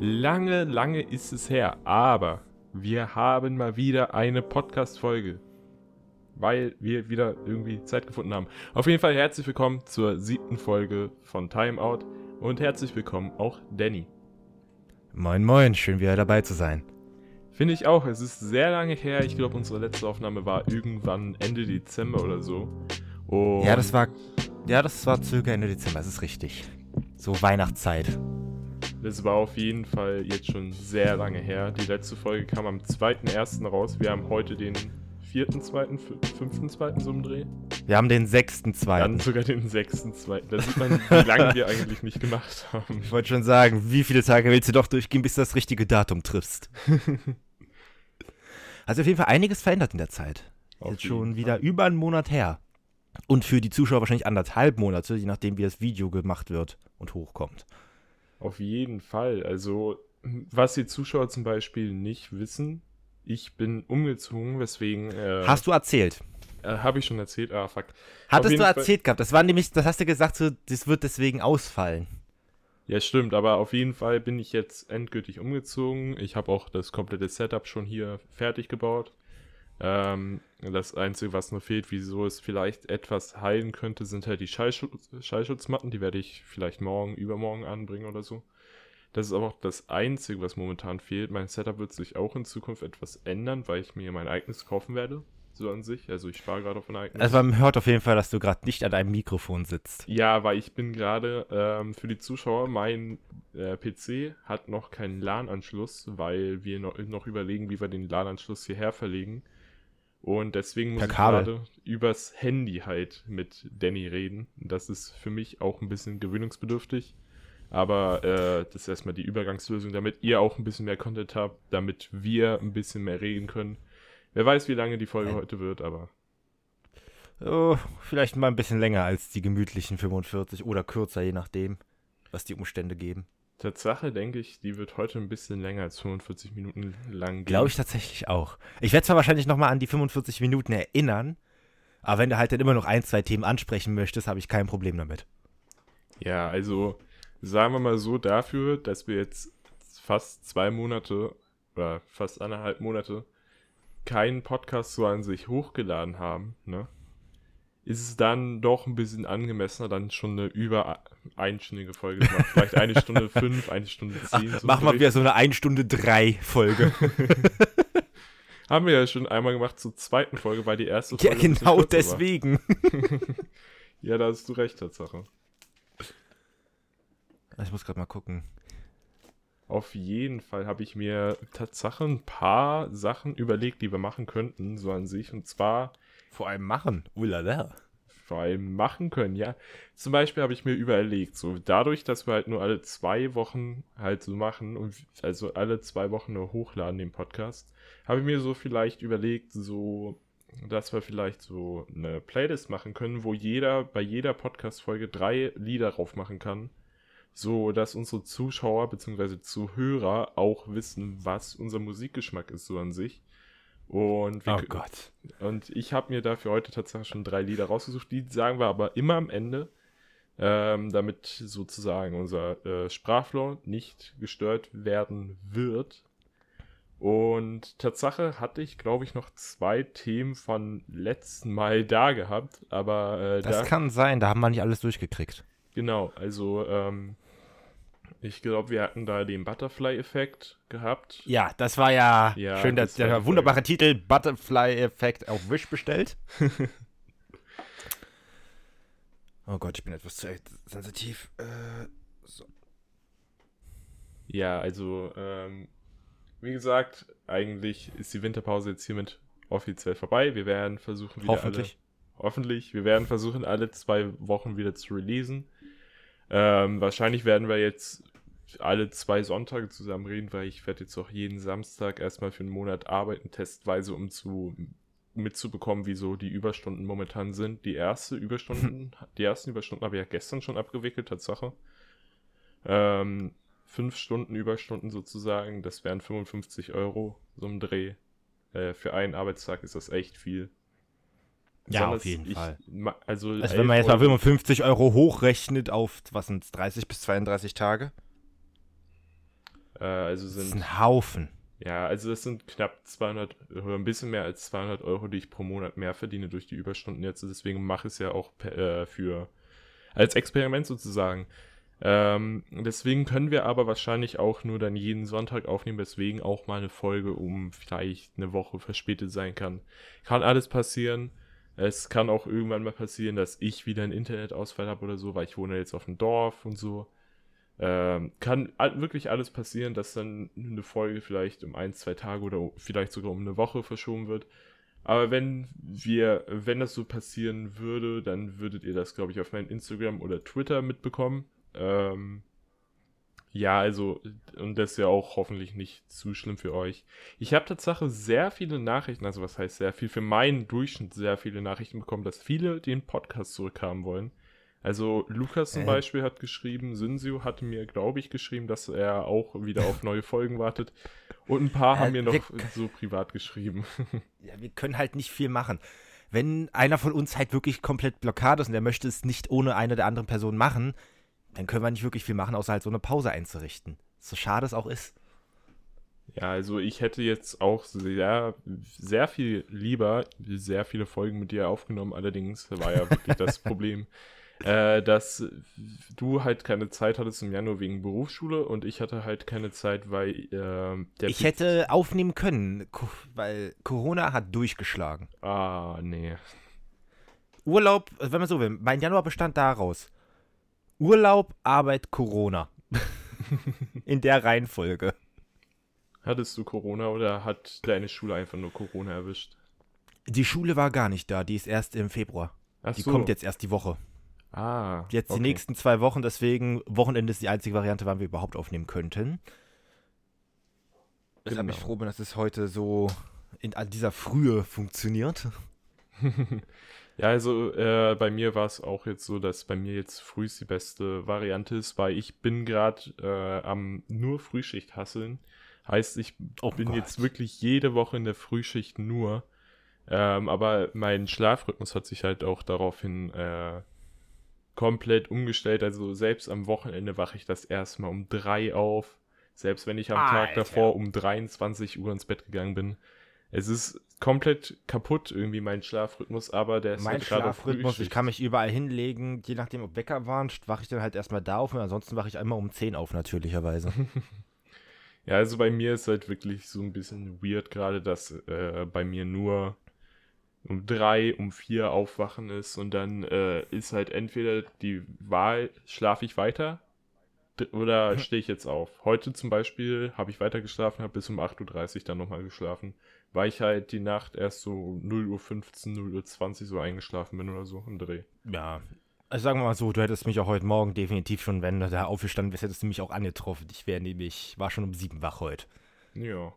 Lange, lange ist es her, aber wir haben mal wieder eine Podcast-Folge. Weil wir wieder irgendwie Zeit gefunden haben. Auf jeden Fall herzlich willkommen zur siebten Folge von Timeout und herzlich willkommen auch Danny. Moin, moin, schön wieder dabei zu sein. Finde ich auch. Es ist sehr lange her. Ich glaube, unsere letzte Aufnahme war irgendwann Ende Dezember oder so. Und ja, das war, ja, das war circa Ende Dezember. Das ist richtig. So Weihnachtszeit. Das war auf jeden Fall jetzt schon sehr lange her. Die letzte Folge kam am 2.1. raus. Wir haben heute den 4.2., 5.2. so im Dreh. Wir haben den 6.2. Dann sogar den 6.2. Da sieht man, wie lange wir eigentlich nicht gemacht haben. Ich wollte schon sagen, wie viele Tage willst du doch durchgehen, bis du das richtige Datum triffst? also auf jeden Fall einiges verändert in der Zeit. Auf Jetzt schon wieder Fall. über einen Monat her. Und für die Zuschauer wahrscheinlich anderthalb Monate, je nachdem, wie das Video gemacht wird und hochkommt. Auf jeden Fall. Also, was die Zuschauer zum Beispiel nicht wissen, ich bin umgezogen, weswegen. Äh, hast du erzählt? Äh, Habe ich schon erzählt? Ah, fuck. Hattest du erzählt Fall, gehabt? Das war nämlich, das hast du gesagt, so, das wird deswegen ausfallen. Ja, stimmt, aber auf jeden Fall bin ich jetzt endgültig umgezogen. Ich habe auch das komplette Setup schon hier fertig gebaut. Ähm, das Einzige, was noch fehlt, wieso es vielleicht etwas heilen könnte, sind halt die Schallschutz Schallschutzmatten. Die werde ich vielleicht morgen, übermorgen anbringen oder so. Das ist aber auch das Einzige, was momentan fehlt. Mein Setup wird sich auch in Zukunft etwas ändern, weil ich mir mein eigenes kaufen werde. So an sich. Also ich spare gerade auf ein eigenes. Also man hört auf jeden Fall, dass du gerade nicht an einem Mikrofon sitzt. Ja, weil ich bin gerade ähm, für die Zuschauer, mein äh, PC hat noch keinen LAN-Anschluss, weil wir noch, noch überlegen, wie wir den LAN-Anschluss hierher verlegen. Und deswegen muss ich gerade übers Handy halt mit Danny reden. Das ist für mich auch ein bisschen gewöhnungsbedürftig. Aber äh, das ist erstmal die Übergangslösung, damit ihr auch ein bisschen mehr Content habt, damit wir ein bisschen mehr reden können. Wer weiß, wie lange die Folge Nein. heute wird, aber. Oh, vielleicht mal ein bisschen länger als die gemütlichen 45 oder kürzer, je nachdem, was die Umstände geben. Tatsache denke ich, die wird heute ein bisschen länger als 45 Minuten lang gehen. Glaube ich tatsächlich auch. Ich werde zwar wahrscheinlich nochmal an die 45 Minuten erinnern, aber wenn du halt dann immer noch ein, zwei Themen ansprechen möchtest, habe ich kein Problem damit. Ja, also sagen wir mal so dafür, dass wir jetzt fast zwei Monate oder fast eineinhalb Monate keinen Podcast so an sich hochgeladen haben, ne? Ist es dann doch ein bisschen angemessener, dann schon eine über einstündige Folge zu machen. Vielleicht eine Stunde fünf, eine Stunde zehn. So Mach mal wieder so eine eine Stunde drei Folge. Haben wir ja schon einmal gemacht zur zweiten Folge, weil die erste Folge. Ja, genau deswegen. ja, da hast du recht, Tatsache. Ich muss gerade mal gucken. Auf jeden Fall habe ich mir Tatsache ein paar Sachen überlegt, die wir machen könnten, so an sich. Und zwar vor allem machen. Ulala. Vor allem machen können, ja. Zum Beispiel habe ich mir überlegt, so dadurch, dass wir halt nur alle zwei Wochen halt so machen und also alle zwei Wochen nur hochladen den Podcast, habe ich mir so vielleicht überlegt, so dass wir vielleicht so eine Playlist machen können, wo jeder bei jeder Podcast-Folge drei Lieder drauf machen kann, so dass unsere Zuschauer bzw. Zuhörer auch wissen, was unser Musikgeschmack ist so an sich. Und oh Gott. Und ich habe mir dafür heute tatsächlich schon drei Lieder rausgesucht. Die sagen wir aber immer am Ende, ähm, damit sozusagen unser äh, Sprachflow nicht gestört werden wird. Und Tatsache hatte ich, glaube ich, noch zwei Themen von letzten Mal da gehabt, aber äh, das da, kann sein, da haben wir nicht alles durchgekriegt. Genau, also ähm, ich glaube, wir hatten da den Butterfly-Effekt gehabt. Ja, das war ja, ja schön, dass der wunderbare Titel Butterfly-Effekt auf Wish bestellt. oh Gott, ich bin etwas zu sensitiv. Äh, so. Ja, also, ähm, wie gesagt, eigentlich ist die Winterpause jetzt hiermit offiziell vorbei. Wir werden versuchen, wieder hoffentlich. alle. Hoffentlich. Wir werden versuchen, alle zwei Wochen wieder zu releasen. Ähm, wahrscheinlich werden wir jetzt alle zwei Sonntage zusammen reden, weil ich werde jetzt auch jeden Samstag erstmal für einen Monat arbeiten, testweise, um zu mitzubekommen, wie so die Überstunden momentan sind. Die erste Überstunden, die ersten Überstunden habe ich ja gestern schon abgewickelt, Tatsache. Ähm, fünf Stunden Überstunden sozusagen, das wären 55 Euro, so ein Dreh. Äh, für einen Arbeitstag ist das echt viel. Ja, auf jeden ich, Fall. Also, also wenn man jetzt mal 55 Euro hochrechnet auf, was sind 30 bis 32 Tage? Äh, also sind, das ist ein Haufen. Ja, also das sind knapp 200 oder ein bisschen mehr als 200 Euro, die ich pro Monat mehr verdiene durch die Überstunden jetzt. Deswegen mache ich es ja auch äh, für als Experiment sozusagen. Ähm, deswegen können wir aber wahrscheinlich auch nur dann jeden Sonntag aufnehmen, weswegen auch mal eine Folge um vielleicht eine Woche verspätet sein kann. Kann alles passieren. Es kann auch irgendwann mal passieren, dass ich wieder einen Internetausfall habe oder so, weil ich wohne jetzt auf dem Dorf und so. Ähm, kann wirklich alles passieren, dass dann eine Folge vielleicht um ein, zwei Tage oder vielleicht sogar um eine Woche verschoben wird. Aber wenn wir, wenn das so passieren würde, dann würdet ihr das, glaube ich, auf meinem Instagram oder Twitter mitbekommen. Ähm, ja, also, und das ist ja auch hoffentlich nicht zu schlimm für euch. Ich habe tatsächlich sehr viele Nachrichten, also was heißt sehr viel, für meinen Durchschnitt sehr viele Nachrichten bekommen, dass viele den Podcast zurückhaben wollen. Also Lukas zum äh. Beispiel hat geschrieben, Synsio hatte mir, glaube ich, geschrieben, dass er auch wieder auf neue Folgen wartet. Und ein paar äh, haben mir noch so privat geschrieben. Ja, wir können halt nicht viel machen. Wenn einer von uns halt wirklich komplett blockiert ist und der möchte es nicht ohne eine der anderen Personen machen, dann können wir nicht wirklich viel machen, außer halt so eine Pause einzurichten. So schade es auch ist. Ja, also ich hätte jetzt auch sehr, sehr viel lieber sehr viele Folgen mit dir aufgenommen. Allerdings war ja wirklich das Problem, äh, dass du halt keine Zeit hattest im Januar wegen Berufsschule und ich hatte halt keine Zeit, weil äh, der. Ich hätte aufnehmen können, weil Corona hat durchgeschlagen. Ah, nee. Urlaub, wenn man so will, mein Januar bestand daraus. Urlaub, Arbeit, Corona. In der Reihenfolge. Hattest du Corona oder hat deine Schule einfach nur Corona erwischt? Die Schule war gar nicht da, die ist erst im Februar. Ach die so. kommt jetzt erst die Woche. Ah. Jetzt okay. die nächsten zwei Wochen, deswegen Wochenende ist die einzige Variante, wann wir überhaupt aufnehmen könnten. Deshalb bin ich froh bin, dass es heute so in dieser Frühe funktioniert. ja, also äh, bei mir war es auch jetzt so, dass bei mir jetzt früh die beste Variante ist, weil ich bin gerade äh, am nur Frühschicht hasseln. Heißt, ich oh bin Gott. jetzt wirklich jede Woche in der Frühschicht nur. Ähm, aber mein Schlafrhythmus hat sich halt auch daraufhin äh, komplett umgestellt. Also selbst am Wochenende wache ich das erstmal um drei auf. Selbst wenn ich am Alter. Tag davor um 23 Uhr ins Bett gegangen bin. Es ist komplett kaputt irgendwie mein Schlafrhythmus, aber der ist mein halt Schlafrhythmus, ich kann mich überall hinlegen, je nachdem ob Wecker waren, wache ich dann halt erstmal da auf und ansonsten wache ich einmal um 10 auf natürlicherweise. ja, also bei mir ist halt wirklich so ein bisschen weird gerade, dass äh, bei mir nur um drei, um vier aufwachen ist und dann äh, ist halt entweder die Wahl, schlafe ich weiter oder stehe ich jetzt auf. Heute zum Beispiel habe ich weiter geschlafen, habe bis um 8.30 Uhr dann nochmal geschlafen, weil ich halt die Nacht erst so 0.15 Uhr, 0.20 Uhr so eingeschlafen bin oder so im Dreh. Ja, also sagen wir mal so, du hättest mich auch heute Morgen definitiv schon, wenn du da aufgestanden wärst, hättest du mich auch angetroffen. Ich wäre nämlich, war schon um sieben wach heute. Ja.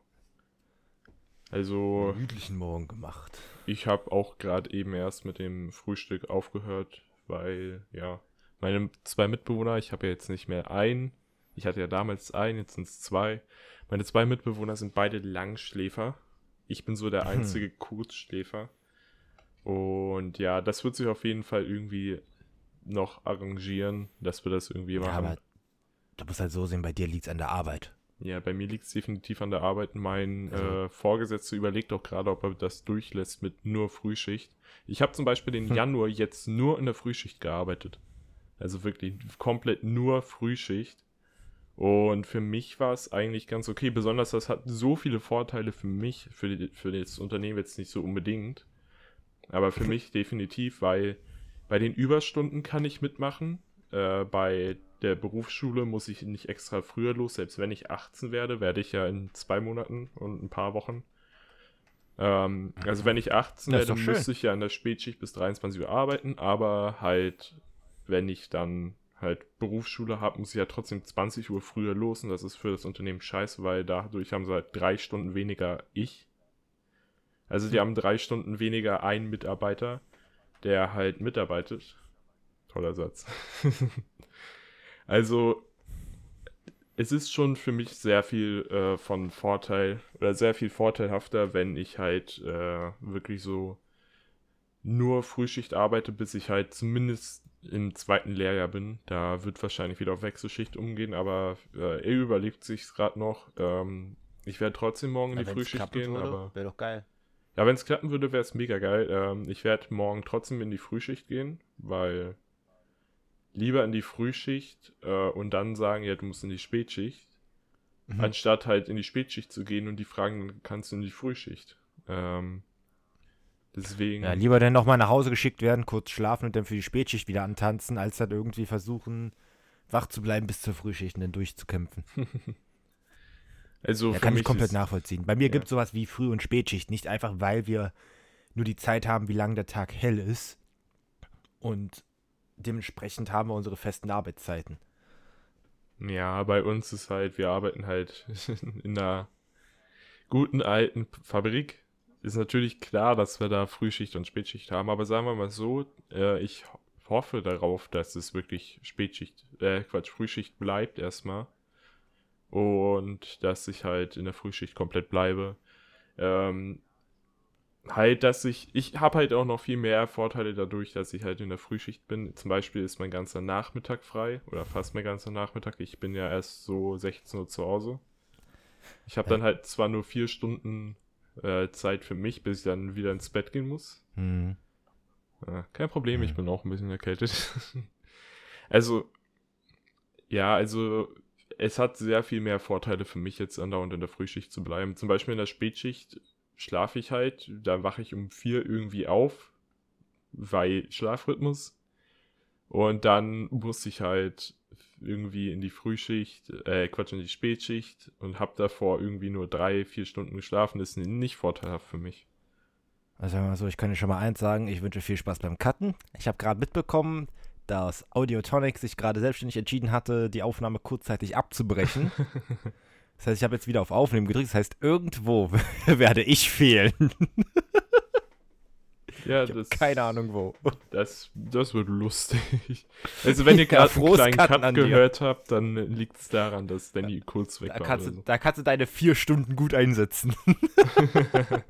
Also. Gemütlichen Morgen gemacht. Ich habe auch gerade eben erst mit dem Frühstück aufgehört, weil, ja, meine zwei Mitbewohner, ich habe ja jetzt nicht mehr einen, ich hatte ja damals einen, jetzt sind es zwei. Meine zwei Mitbewohner sind beide Langschläfer. Ich bin so der hm. einzige hm. Kurzschläfer. Und ja, das wird sich auf jeden Fall irgendwie noch arrangieren, dass wir das irgendwie machen. Ja, aber du musst halt so sehen, bei dir liegt es an der Arbeit. Ja, bei mir liegt es definitiv an der Arbeit. Mein also. äh, Vorgesetzter überlegt auch gerade, ob er das durchlässt mit nur Frühschicht. Ich habe zum Beispiel den hm. Januar jetzt nur in der Frühschicht gearbeitet. Also wirklich komplett nur Frühschicht. Und für mich war es eigentlich ganz okay. Besonders das hat so viele Vorteile für mich, für, die, für das Unternehmen jetzt nicht so unbedingt. Aber für mich definitiv, weil bei den Überstunden kann ich mitmachen. Äh, bei der Berufsschule muss ich nicht extra früher los. Selbst wenn ich 18 werde, werde ich ja in zwei Monaten und ein paar Wochen. Ähm, also wenn ich 18 werde, müsste ich ja in der Spätschicht bis 23 Uhr arbeiten. Aber halt, wenn ich dann halt Berufsschule habe, muss ich ja trotzdem 20 Uhr früher los. Und das ist für das Unternehmen scheiße, weil dadurch haben sie halt drei Stunden weniger ich. Also die haben drei Stunden weniger einen Mitarbeiter, der halt mitarbeitet. Toller Satz. Also, es ist schon für mich sehr viel äh, von Vorteil oder sehr viel vorteilhafter, wenn ich halt äh, wirklich so nur Frühschicht arbeite, bis ich halt zumindest im zweiten Lehrjahr bin. Da wird wahrscheinlich wieder auf Wechselschicht umgehen, aber äh, er überlegt sich gerade noch. Ähm, ich werde trotzdem morgen in die Frühschicht gehen. Wäre doch geil. Ja, wenn es klappen würde, wäre es mega geil. Ähm, ich werde morgen trotzdem in die Frühschicht gehen, weil lieber in die Frühschicht äh, und dann sagen, ja, du musst in die Spätschicht, mhm. anstatt halt in die Spätschicht zu gehen und die fragen, kannst du in die Frühschicht. Ähm, deswegen. Ja, lieber dann nochmal nach Hause geschickt werden, kurz schlafen und dann für die Spätschicht wieder antanzen, als dann irgendwie versuchen, wach zu bleiben bis zur Frühschicht und dann durchzukämpfen. also, ja, kann ich komplett nachvollziehen. Bei mir ja. gibt es sowas wie Früh- und Spätschicht, nicht einfach, weil wir nur die Zeit haben, wie lange der Tag hell ist. Und dementsprechend haben wir unsere festen Arbeitszeiten. Ja, bei uns ist halt, wir arbeiten halt in einer guten alten Fabrik. Ist natürlich klar, dass wir da Frühschicht und Spätschicht haben, aber sagen wir mal so, äh, ich hoffe darauf, dass es wirklich Spätschicht, äh, Quatsch, Frühschicht bleibt erstmal. Und dass ich halt in der Frühschicht komplett bleibe. Ähm, halt, dass ich, ich habe halt auch noch viel mehr Vorteile dadurch, dass ich halt in der Frühschicht bin. Zum Beispiel ist mein ganzer Nachmittag frei oder fast mein ganzer Nachmittag. Ich bin ja erst so 16 Uhr zu Hause. Ich habe dann halt zwar nur vier Stunden äh, Zeit für mich, bis ich dann wieder ins Bett gehen muss. Mhm. Ja, kein Problem, mhm. ich bin auch ein bisschen erkältet. also, ja, also es hat sehr viel mehr Vorteile für mich jetzt andauernd in der Frühschicht zu bleiben. Zum Beispiel in der Spätschicht schlafe ich halt, da wache ich um vier irgendwie auf, weil Schlafrhythmus. Und dann muss ich halt irgendwie in die Frühschicht, äh, Quatsch, in die Spätschicht und habe davor irgendwie nur drei, vier Stunden geschlafen. Das ist nicht vorteilhaft für mich. Also sagen wir mal so, ich kann dir schon mal eins sagen, ich wünsche viel Spaß beim Cutten. Ich habe gerade mitbekommen, dass Audiotonic sich gerade selbstständig entschieden hatte, die Aufnahme kurzzeitig abzubrechen. Das heißt, ich habe jetzt wieder auf Aufnehmen gedrückt. Das heißt, irgendwo werde ich fehlen. Ja, das, keine Ahnung wo. Das, das wird lustig. Also wenn ihr gerade ja, einen kleinen Cut gehört habt, dann liegt es daran, dass Danny ja, kurz weg da war. Kannst so. Da kannst du deine vier Stunden gut einsetzen.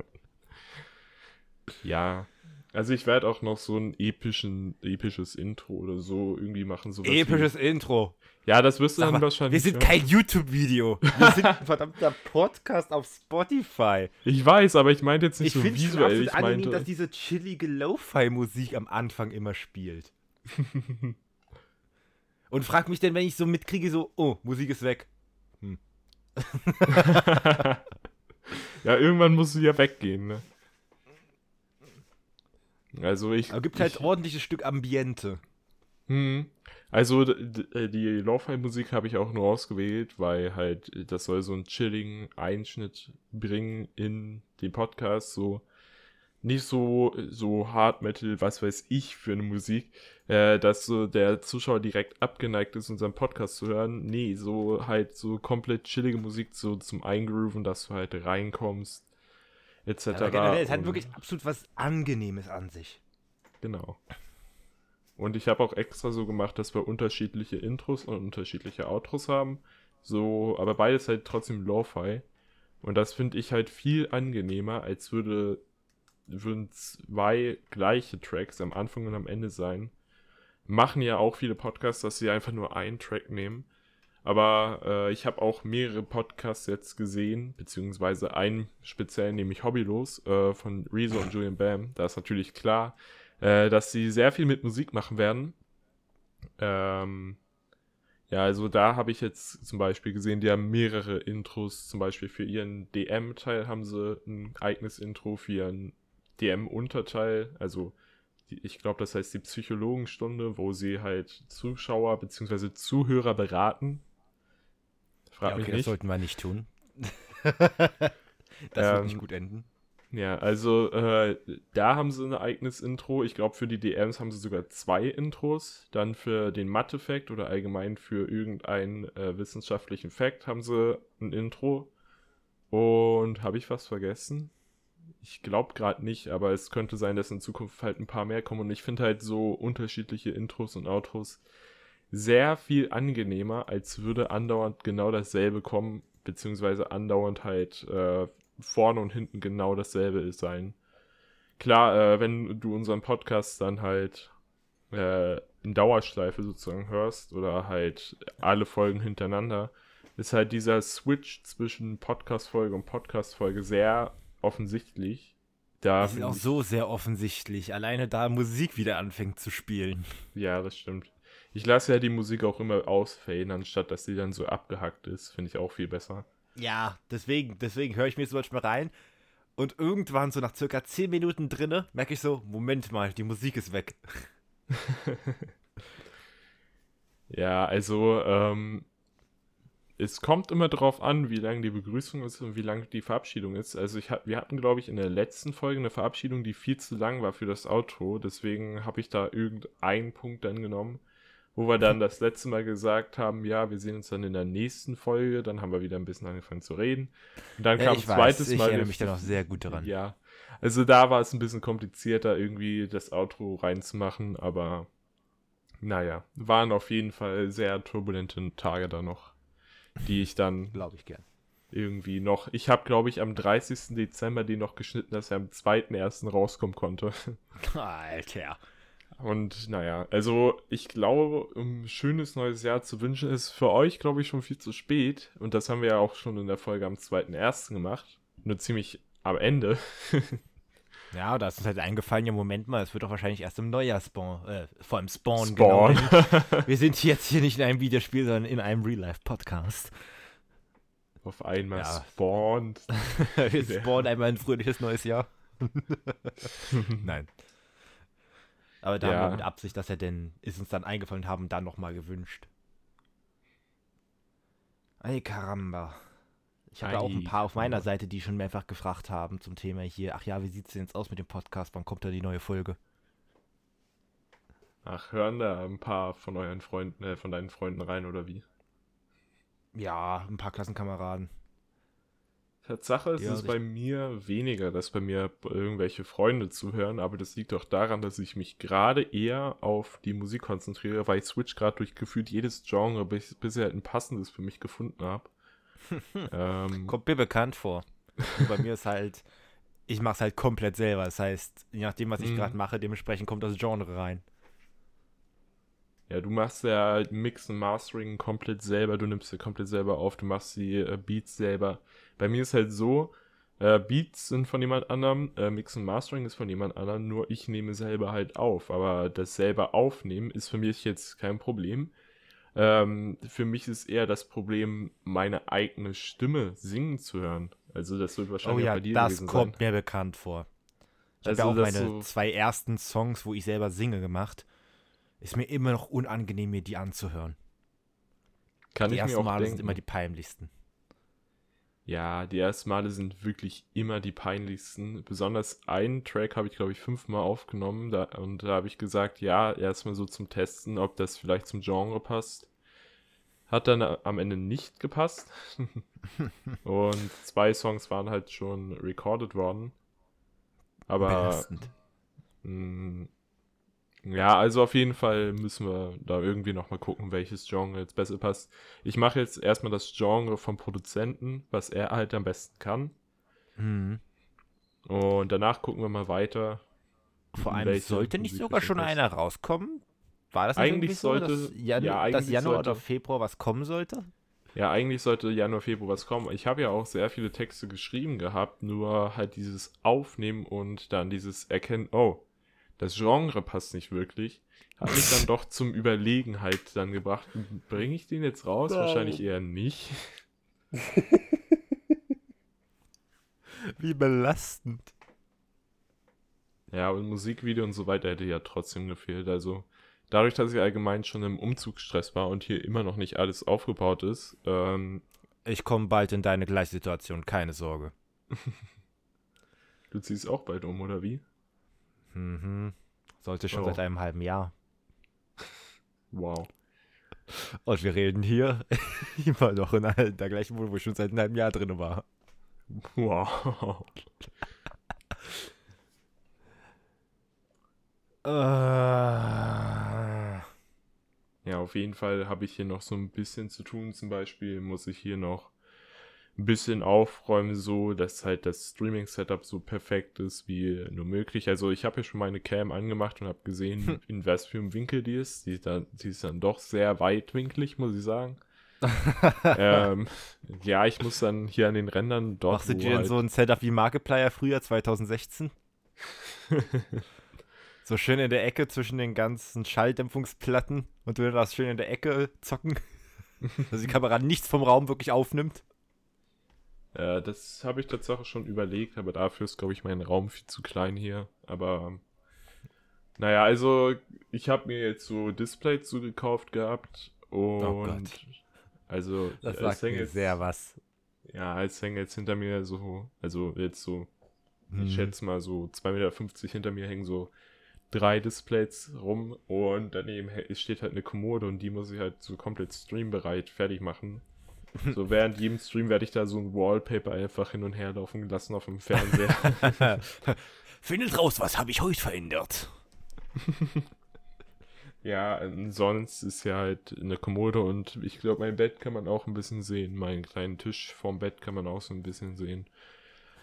ja. Also ich werde auch noch so ein epischen, episches Intro oder so irgendwie machen. Episches wie, Intro. Ja, das wirst du dann wahrscheinlich. Wir sind kein YouTube-Video. Wir sind ein verdammter Podcast auf Spotify. Ich weiß, aber ich meinte jetzt nicht ich so visuell. Ich meinte, dass diese chillige Lo-Fi-Musik am Anfang immer spielt. Und frag mich denn, wenn ich so mitkriege, so, oh, Musik ist weg. Hm. ja, irgendwann musst du ja weggehen, ne? Also ich. Aber gibt halt ich, ordentliches Stück Ambiente. Hm. Also äh, die Lo-Fi-Musik habe ich auch nur ausgewählt, weil halt äh, das soll so einen chilligen Einschnitt bringen in den Podcast, so nicht so so Hard Metal, was weiß ich für eine Musik, äh, dass so der Zuschauer direkt abgeneigt ist, unseren Podcast zu hören. Nee, so halt so komplett chillige Musik so zum Eingrooven, dass du halt reinkommst, etc. Ja, generell, es hat wirklich absolut was Angenehmes an sich. Genau. Und ich habe auch extra so gemacht, dass wir unterschiedliche Intros und unterschiedliche Outros haben. So, aber beides halt trotzdem Lo-Fi. Und das finde ich halt viel angenehmer, als würde, würden zwei gleiche Tracks am Anfang und am Ende sein. Machen ja auch viele Podcasts, dass sie einfach nur einen Track nehmen. Aber äh, ich habe auch mehrere Podcasts jetzt gesehen, beziehungsweise einen speziell, nämlich Hobbylos, äh, von Rezo und Julian Bam. Da ist natürlich klar, äh, dass sie sehr viel mit Musik machen werden. Ähm, ja, also da habe ich jetzt zum Beispiel gesehen, die haben mehrere Intros, zum Beispiel für ihren DM-Teil haben sie ein eigenes Intro, für ihren DM-Unterteil, also ich glaube, das heißt die Psychologenstunde, wo sie halt Zuschauer bzw. Zuhörer beraten. Frag ja, okay, mich nicht. das sollten wir nicht tun. das ähm, wird nicht gut enden. Ja, also äh, da haben sie ein eigenes Intro. Ich glaube, für die DMs haben sie sogar zwei Intros. Dann für den Mathe-Fact oder allgemein für irgendeinen äh, wissenschaftlichen Fact haben sie ein Intro. Und habe ich was vergessen? Ich glaube gerade nicht, aber es könnte sein, dass in Zukunft halt ein paar mehr kommen. Und ich finde halt so unterschiedliche Intros und Outros sehr viel angenehmer, als würde andauernd genau dasselbe kommen, beziehungsweise andauernd halt äh, vorne und hinten genau dasselbe sein. klar, äh, wenn du unseren Podcast dann halt äh, in Dauerschleife sozusagen hörst oder halt alle Folgen hintereinander, ist halt dieser Switch zwischen Podcast-Folge und Podcast-Folge sehr offensichtlich. Da Das ist auch so sehr offensichtlich. Alleine da Musik wieder anfängt zu spielen. Ja, das stimmt. Ich lasse ja die Musik auch immer ausfaden, anstatt dass sie dann so abgehackt ist. Finde ich auch viel besser. Ja, deswegen, deswegen höre ich mir zum Beispiel rein. Und irgendwann, so nach circa 10 Minuten drinne, merke ich so, Moment mal, die Musik ist weg. Ja, also ähm, es kommt immer drauf an, wie lang die Begrüßung ist und wie lang die Verabschiedung ist. Also ich wir hatten, glaube ich, in der letzten Folge eine Verabschiedung, die viel zu lang war für das Outro. Deswegen habe ich da irgendeinen Punkt dann genommen, wo wir dann das letzte Mal gesagt haben, ja, wir sehen uns dann in der nächsten Folge. Dann haben wir wieder ein bisschen angefangen zu reden. Und dann Ja, kam ich ein weiß, zweites ich Mal. erinnere mich da noch sehr gut daran. Ja, also da war es ein bisschen komplizierter, irgendwie das Outro reinzumachen, aber naja, waren auf jeden Fall sehr turbulente Tage da noch, die ich dann Glaube ich gern. irgendwie noch. Ich habe, glaube ich, am 30. Dezember den noch geschnitten, dass er am 2.1. rauskommen konnte. Alter. Und naja, also ich glaube, um ein schönes neues Jahr zu wünschen, ist für euch, glaube ich, schon viel zu spät. Und das haben wir ja auch schon in der Folge am 2.1. gemacht. Nur ziemlich am Ende. Ja, da ist uns halt eingefallen, ja, Moment mal, es wird doch wahrscheinlich erst im Neujahr spawn, äh, vor allem Spawn, Spawn. genau. Wir sind jetzt hier nicht in einem Videospiel, sondern in einem Real-Life-Podcast. Auf einmal Ja. spawnt. Wir spawnen einmal ein fröhliches neues Jahr. Nein. Aber da haben Ja. wir mit Absicht, dass er denn, ist uns dann eingefallen, haben dann nochmal gewünscht. Ey, Karamba. Ich habe ja auch ein Ei, paar auf meiner. Seite, die schon mehrfach gefragt haben zum Thema hier. Ach ja, wie sieht's denn jetzt aus mit dem Podcast? Wann kommt da die neue Folge? Ach, hören da ein paar von euren Freunden, äh, von deinen Freunden rein oder wie? Ja, ein paar Klassenkameraden. Tatsache ist Ja, es also bei mir weniger, dass bei mir irgendwelche Freunde zuhören, aber das liegt doch daran, dass ich mich gerade eher auf die Musik konzentriere, weil ich switch gerade durch gefühlt jedes Genre, bis, bis ich halt ein passendes für mich gefunden habe. ähm, Kommt mir bekannt vor. Nur bei mir ist halt, ich mache es halt komplett selber. Das heißt, je nachdem, was ich Mhm. gerade mache, dementsprechend kommt das Genre rein. Ja, du machst ja Mix und Mastering komplett selber, du nimmst ja komplett selber auf, du machst die äh, Beats selber. Bei mir ist halt so, äh, Beats sind von jemand anderem, äh, Mix und Mastering ist von jemand anderem, nur ich nehme selber halt auf. Aber das selber aufnehmen ist für mich jetzt kein Problem. Ähm, für mich ist eher das Problem, meine eigene Stimme singen zu hören. Also das wird Oh wahrscheinlich auch ja, bei dir das gewesen kommt sein. mir bekannt vor. Ich Also habe ja auch meine so- zwei ersten Songs, wo ich selber singe, gemacht. Ist mir immer noch unangenehm, mir die anzuhören. Kann die ich mir ersten auch Male denken. sind immer die peinlichsten. Ja, die ersten Male sind wirklich immer die peinlichsten. Besonders einen Track habe ich, glaube ich, fünfmal aufgenommen. Da, und da habe ich gesagt, ja, erstmal so zum Testen, ob das vielleicht zum Genre passt. Hat dann am Ende nicht gepasst. und zwei Songs waren halt schon recorded worden. Aber Belastend. mh, ja, also auf jeden Fall müssen wir da irgendwie nochmal gucken, welches Genre jetzt besser passt. Ich mache jetzt erstmal das Genre vom Produzenten, was er halt am besten kann. Mhm. Und danach gucken wir mal weiter. Vor allem sollte nicht Musik sogar schon passt. einer rauskommen? War das Eigentlich so, dass, sollte- Janu ja, dass eigentlich Januar oder sollte- Februar was kommen sollte? Ja, eigentlich sollte Januar, Februar was kommen. Ich habe ja auch sehr viele Texte geschrieben gehabt, nur halt dieses Aufnehmen und dann dieses Erkennen, oh, das Genre passt nicht wirklich, hat mich dann doch zum Überlegen halt dann gebracht. Bringe ich den jetzt raus? Nein. Wahrscheinlich eher nicht. Wie belastend. Ja, und Musikvideo und so weiter hätte ja trotzdem gefehlt. Also dadurch, dass ich allgemein schon im Umzugsstress war und hier immer noch nicht alles aufgebaut ist, ähm, Ich komme bald in deine gleiche Situation, keine Sorge. du ziehst auch bald um, oder wie? Mhm. Sollte schon Oh. seit einem halben Jahr. Wow. Und wir reden hier immer noch in der gleichen Wohnung, wo ich schon seit einem halben Jahr drin war. Wow. Äh, Ja, auf jeden Fall habe ich hier noch so ein bisschen zu tun. Zum Beispiel muss ich hier noch ein bisschen aufräumen, so dass halt das Streaming-Setup so perfekt ist wie nur möglich. Also ich habe ja schon meine Cam angemacht und habe gesehen, hm. in was für einem Winkel die ist. Die, da, die ist dann doch sehr weitwinklig, muss ich sagen. ähm, ja, ich muss dann hier an den Rändern dort. Machst du dir halt so ein Setup wie Markiplier früher 2016? so schön in der Ecke zwischen den ganzen Schalldämpfungsplatten und du darfst schön in der Ecke zocken, dass die Kamera nichts vom Raum wirklich aufnimmt. Ja, das habe ich tatsächlich schon überlegt, aber dafür ist, glaube ich, mein Raum viel zu klein hier. Aber naja, also ich habe mir jetzt so Displays zugekauft gehabt und oh also das sagt mir jetzt, sehr was. Ja, es hängen jetzt hinter mir so, also jetzt so, hm. ich schätze mal so 2,50 Meter hinter mir hängen so drei Displays rum und daneben steht halt eine Kommode und die muss ich halt so komplett streambereit fertig machen. So während jedem Stream werde ich da so ein Wallpaper einfach hin und her laufen lassen auf dem Fernseher. Findet raus, was habe ich heute verändert? ja, sonst ist ja halt eine Kommode und ich glaube, mein Bett kann man auch ein bisschen sehen. Meinen kleinen Tisch vorm Bett kann man auch so ein bisschen sehen.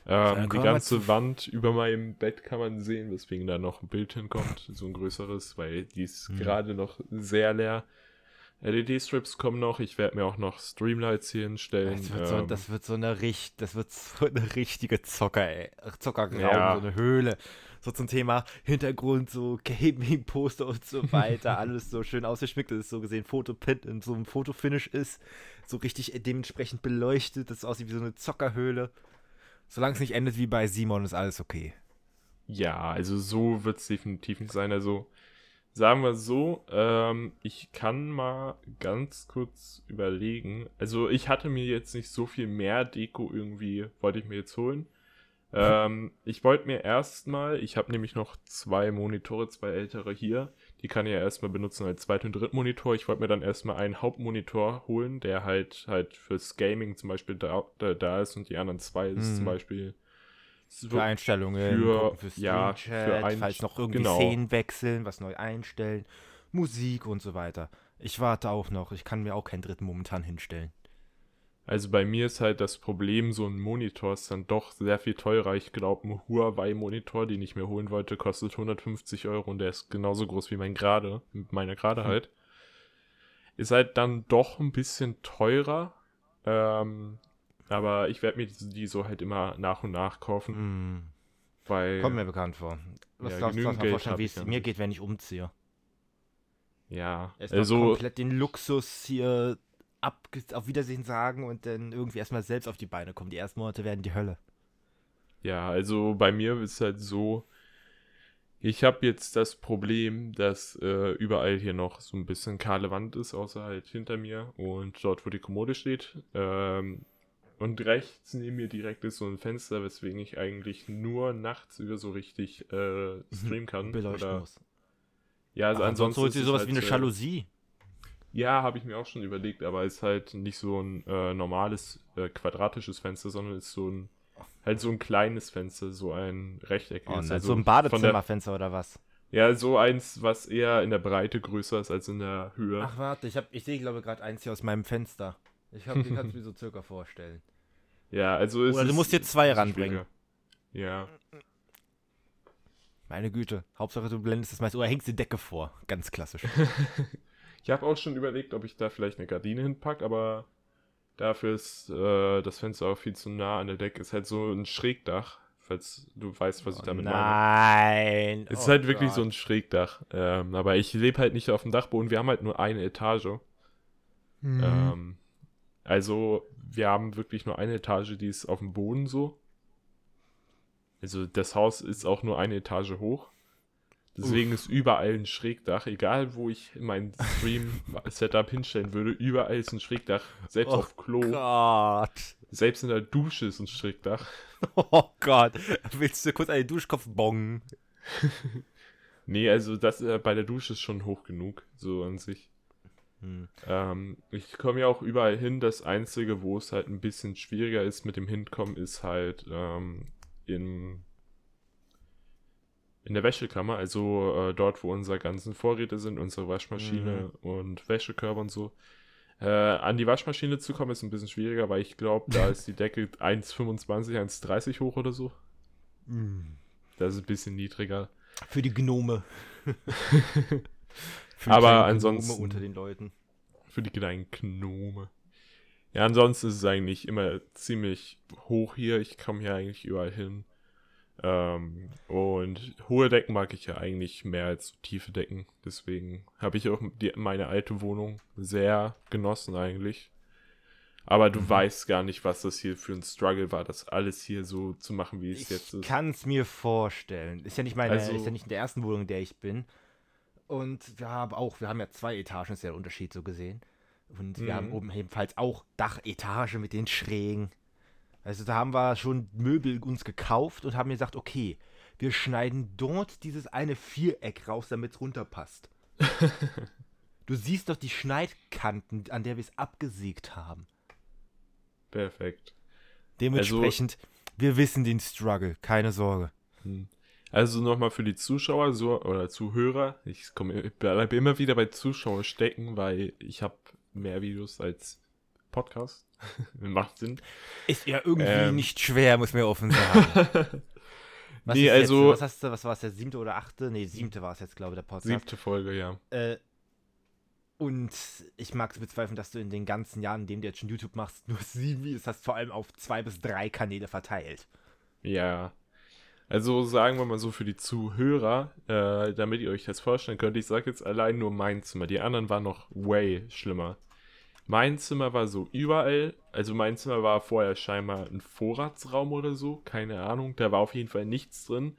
Ähm, die ganze Wand über meinem Bett kann man sehen, weswegen da noch ein Bild hinkommt, so ein größeres, weil die ist hm. gerade noch sehr leer. LED-Strips kommen noch. Ich werde mir auch noch Streamlights hier hinstellen. Das wird, ähm, so, das wird so eine richt, das wird so eine richtige Zocker, ey. Zockerraum, ja. so eine Höhle. So zum Thema Hintergrund, so Gaming-Poster und so weiter. alles so schön ausgeschmückt, dass es so gesehen Fotopin in so einem Fotofinish ist. So richtig dementsprechend beleuchtet, das aussieht wie so eine Zockerhöhle. Solange es nicht endet wie bei Simon, ist alles okay. Ja, also so wird es definitiv nicht sein. Also Sagen wir so, ähm, ich kann mal ganz kurz überlegen. Also ich hatte mir jetzt nicht so viel mehr Deko irgendwie, wollte ich mir jetzt holen. Ähm, ich wollte mir erstmal, ich habe nämlich noch zwei Monitore, zwei ältere hier. Die kann ich ja erstmal benutzen als Zweit- und Drittmonitor. Ich wollte mir dann erstmal einen Hauptmonitor holen, der halt halt fürs Gaming zum Beispiel da, da, da ist und die anderen zwei ist hm. zum Beispiel für Einstellungen, für, für ja, für ein, falls noch irgendwie genau. Szenen wechseln, was neu einstellen, Musik und so weiter. Ich warte auch noch. Ich kann mir auch keinen dritten momentan hinstellen. Also bei mir ist halt das Problem, so ein Monitor ist dann doch sehr viel teurer. Ich glaube, ein Huawei-Monitor, den ich mir holen wollte, kostet 150 Euro und der ist genauso groß wie mein Gerade, meine Gerade hm. halt. Ist halt dann doch ein bisschen teurer. Ähm, aber ich werde mir die so halt immer nach und nach kaufen. Mm. Weil, Kommt mir bekannt vor. Was ja, glaubst du, was vorstellen, wie es mir geht, wenn ich umziehe? Ja, erstmal also komplett den Luxus hier ab, auf Wiedersehen sagen und dann irgendwie erstmal selbst auf die Beine kommen. Die ersten Monate werden die Hölle. Ja, also bei mir ist halt so, ich habe jetzt das Problem, dass äh, überall hier noch so ein bisschen kahle Wand ist, außer halt hinter mir und dort, wo die Kommode steht. Ähm, und rechts neben mir direkt ist so ein Fenster, weswegen ich eigentlich nur nachts über so richtig äh, mhm. streamen kann. Beleuchten oder, muss. Ja, also aber ansonsten. Sonst holt sowas halt, wie eine Jalousie. Ja, habe ich mir auch schon überlegt, aber ist halt nicht so ein äh, normales äh, quadratisches Fenster, sondern ist so ein halt so ein kleines Fenster, so ein rechteckiges. Oh, also so ein Badezimmerfenster oder was? Ja, so eins, was eher in der Breite größer ist als in der Höhe. Ach warte, ich ich sehe glaube gerade eins hier aus meinem Fenster. Ich habe die kannst du mir so circa vorstellen. Ja, also ist Oder du musst jetzt zwei ranbringen. Ja. Meine Güte. Hauptsache du blendest das meist oder hängst die Decke vor. Ganz klassisch. ich habe auch schon überlegt, ob ich da vielleicht eine Gardine hinpacke, aber dafür ist äh, das Fenster auch viel zu nah an der Decke. Ist halt so ein Schrägdach, falls du weißt, was ich damit oh, nein. meine. Nein. Es ist oh halt wirklich Gott. so ein Schrägdach. Ähm, aber ich lebe halt nicht auf dem Dachboden. Wir haben halt nur eine Etage. Mhm. Ähm, also wir haben wirklich nur eine Etage, die ist auf dem Boden so. Also das Haus ist auch nur eine Etage hoch. Deswegen Uff. ist überall ein Schrägdach. Egal, wo ich mein Stream-Setup hinstellen würde, überall ist ein Schrägdach. Selbst oh auf Klo. Gott. Selbst in der Dusche ist ein Schrägdach. Oh Gott. Willst du kurz einen Duschkopf bongen? nee, also das äh, bei der Dusche ist schon hoch genug, so an sich. Hm. Ähm, ich komme ja auch überall hin. Das Einzige, wo es halt ein bisschen schwieriger ist mit dem Hinkommen, ist halt ähm, in, in der Wäschekammer. Also äh, dort, wo unsere ganzen Vorräte sind, unsere Waschmaschine mhm. und Wäschekörper und so. Äh, an die Waschmaschine zu kommen ist ein bisschen schwieriger, weil ich glaube, da ist die Decke 1,25, 1,30 hoch oder so. Mm. Das ist ein bisschen niedriger. Für die Gnome. Für Aber ansonsten- Gnome unter den Leuten. Für die kleinen Gnome. Ja, ansonsten ist es eigentlich immer ziemlich hoch hier. Ich komme hier eigentlich überall hin. Ähm, und hohe Decken mag ich ja eigentlich mehr als tiefe Decken. Deswegen habe ich auch die, meine alte Wohnung sehr genossen eigentlich. Aber du Mhm. weißt gar nicht, was das hier für ein Struggle war, das alles hier so zu machen, wie es jetzt Ich ist. kann es mir vorstellen. Ist ja nicht meine, Also- ist ja nicht in der ersten Wohnung, in der ich bin. Und wir haben auch, wir haben ja zwei Etagen, ist ja der Unterschied so gesehen. Und wir Mhm. haben oben ebenfalls auch Dachetage mit den Schrägen. Also da haben wir schon Möbel uns gekauft und haben gesagt, okay, wir schneiden dort dieses eine Viereck raus, damit es runterpasst. du siehst doch die Schneidkanten, an der wir es abgesägt haben. Perfekt. Dementsprechend, wir wissen den Struggle, keine Sorge. Also nochmal für die Zuschauer so, oder Zuhörer. Ich, komme, ich bleibe immer wieder bei Zuschauer stecken, weil ich habe mehr Videos als Podcast. Macht Sinn. Ist ja irgendwie Ähm. nicht schwer, muss man ja offen sagen. Was Nee, also- Jetzt, was hast du, was war es, der siebte oder achte? Nee, siebte war es jetzt, glaube ich, der Podcast. Siebte Folge, ja. Äh, und ich mag es bezweifeln, dass du in den ganzen Jahren, in denen du jetzt schon YouTube machst, nur sieben Videos hast, vor allem auf zwei bis drei Kanäle verteilt. Ja. Also sagen wir mal so für die Zuhörer, äh, damit ihr euch das vorstellen könnt, ich sage jetzt allein nur mein Zimmer. Die anderen waren noch way schlimmer. Mein Zimmer war so überall, also mein Zimmer war vorher scheinbar ein Vorratsraum oder so, keine Ahnung. Da war auf jeden Fall nichts drin.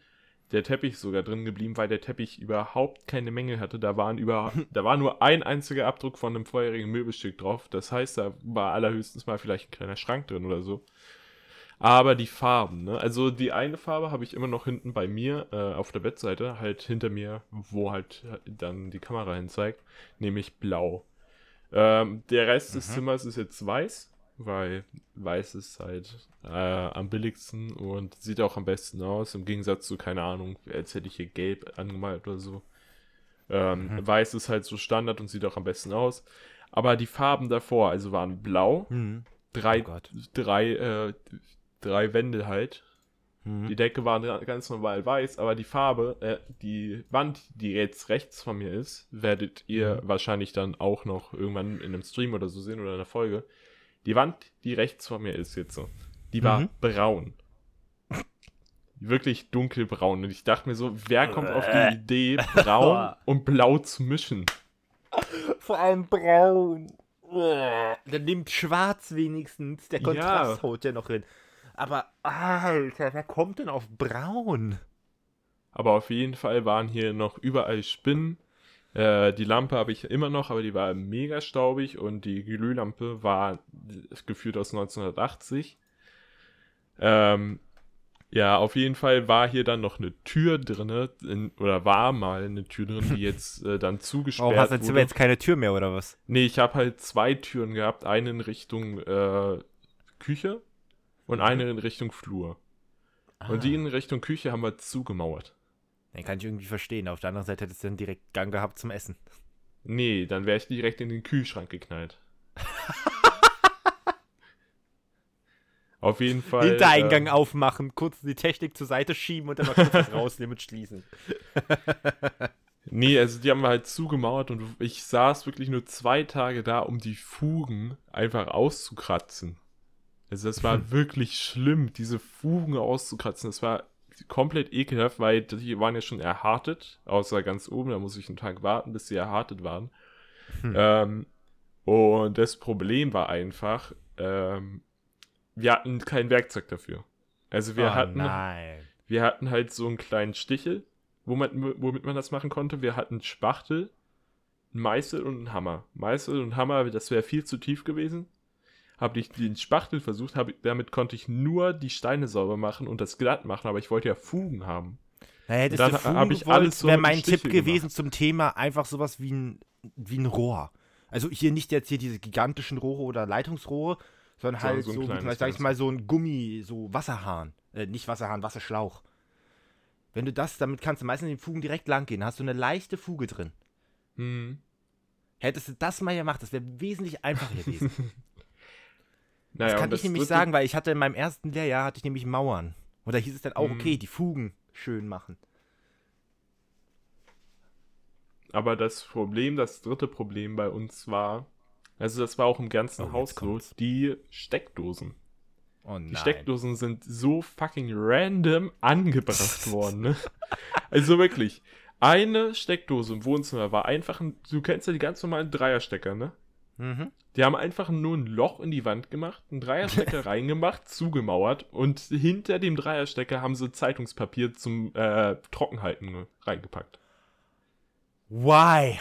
Der Teppich ist sogar drin geblieben, weil der Teppich überhaupt keine Mängel hatte. Da waren über, da war nur ein einziger Abdruck von einem vorherigen Möbelstück drauf. Das heißt, da war allerhöchstens mal vielleicht ein kleiner Schrank drin oder so. Aber die Farben, ne? Also die eine Farbe habe ich immer noch hinten bei mir äh, auf der Bettseite, halt hinter mir, wo halt dann die Kamera hin zeigt, nämlich blau. Ähm, der Rest des Mhm. Zimmers ist jetzt weiß, weil weiß ist halt äh, am billigsten und sieht auch am besten aus, im Gegensatz zu, keine Ahnung, als hätte ich hier gelb angemalt oder so. Ähm, Mhm. Weiß ist halt so Standard und sieht auch am besten aus. Aber die Farben davor, also waren blau, Hm. drei, Oh drei, äh, drei Wände halt. Hm. Die Decke war ga- ganz normal weiß, aber die Farbe, äh, die Wand, die jetzt rechts von mir ist, werdet ihr wahrscheinlich dann auch noch irgendwann in einem Stream oder so sehen oder in einer Folge. Die Wand, die rechts von mir ist jetzt so, die war Mhm. braun. Wirklich dunkelbraun. Und ich dachte mir so, wer kommt auf die Idee, braun und blau zu mischen? Vor allem braun. Dann nimmt schwarz wenigstens. Der Kontrast Ja. haut ja noch hin. Aber, Alter, wer kommt denn auf braun? Aber auf jeden Fall waren hier noch überall Spinnen. Äh, die Lampe habe ich immer noch, aber die war mega staubig und die Glühlampe war geführt aus 1980. Ähm, ja, auf jeden Fall war hier dann noch eine Tür drin, in, oder war mal eine Tür drin, die jetzt äh, dann zugesperrt Warum hast du jetzt keine Tür mehr, oder was? Nee, ich habe halt zwei Türen gehabt, eine in Richtung äh, Küche und eine in Richtung Flur. Und die in Richtung Küche haben wir zugemauert. Den kann ich irgendwie verstehen. Auf der anderen Seite hättest du dann direkt Gang gehabt zum Essen. Nee, dann wäre ich direkt in den Kühlschrank geknallt. Auf jeden Fall. Hintereingang äh, aufmachen, kurz die Technik zur Seite schieben und dann mal kurz was rausnehmen und schließen. Nee, also die haben wir halt zugemauert und ich saß wirklich nur zwei Tage da, um die Fugen einfach auszukratzen. Also das war wirklich schlimm, diese Fugen auszukratzen. Das war komplett ekelhaft, weil die waren ja schon erhartet, außer ganz oben, da muss ich einen Tag warten, bis sie erhartet waren. Hm. Ähm, und das Problem war einfach, ähm, wir hatten kein Werkzeug dafür. Also wir oh, hatten nein. wir hatten halt so einen kleinen Stichel, wo man, womit man das machen konnte. Wir hatten Spachtel, einen Meißel und einen Hammer. Meißel und Hammer, das wäre viel zu tief gewesen. Habe ich den Spachtel versucht, hab, damit konnte ich nur die Steine sauber machen und das glatt machen, aber ich wollte ja Fugen haben. Na, hättest dann du Fugen hab ich gewollt, alles so wäre mein Tipp gewesen zum Thema einfach sowas wie ein, wie ein Rohr. Also hier nicht jetzt hier diese gigantischen Rohre oder Leitungsrohre, sondern So- halt so so, vielleicht, sag ich mal, so ein Gummi, so Wasserhahn. Äh, nicht Wasserhahn, Wasserschlauch. Wenn du das, damit kannst du meistens den Fugen direkt lang gehen. Hast du eine leichte Fuge drin. Hm. Hättest du das mal gemacht, das wäre wesentlich einfacher gewesen. Naja, das kann ich nämlich dritte- sagen, weil ich hatte in meinem ersten Lehrjahr hatte ich nämlich Mauern. Und da hieß es dann auch, Mhm. okay, die Fugen schön machen. Aber das Problem, das dritte Problem bei uns war, also das war auch im ganzen Oh, Haus so, kommt's. die Steckdosen. Oh nein. Die Steckdosen sind so fucking random angebracht worden, ne? Also wirklich, eine Steckdose im Wohnzimmer war einfach ein, du kennst ja die ganz normalen Dreierstecker, ne? Mhm. Die haben einfach nur ein Loch in die Wand gemacht, einen Dreierstecker reingemacht, zugemauert und hinter dem Dreierstecker haben sie Zeitungspapier zum äh, Trockenhalten reingepackt. Why?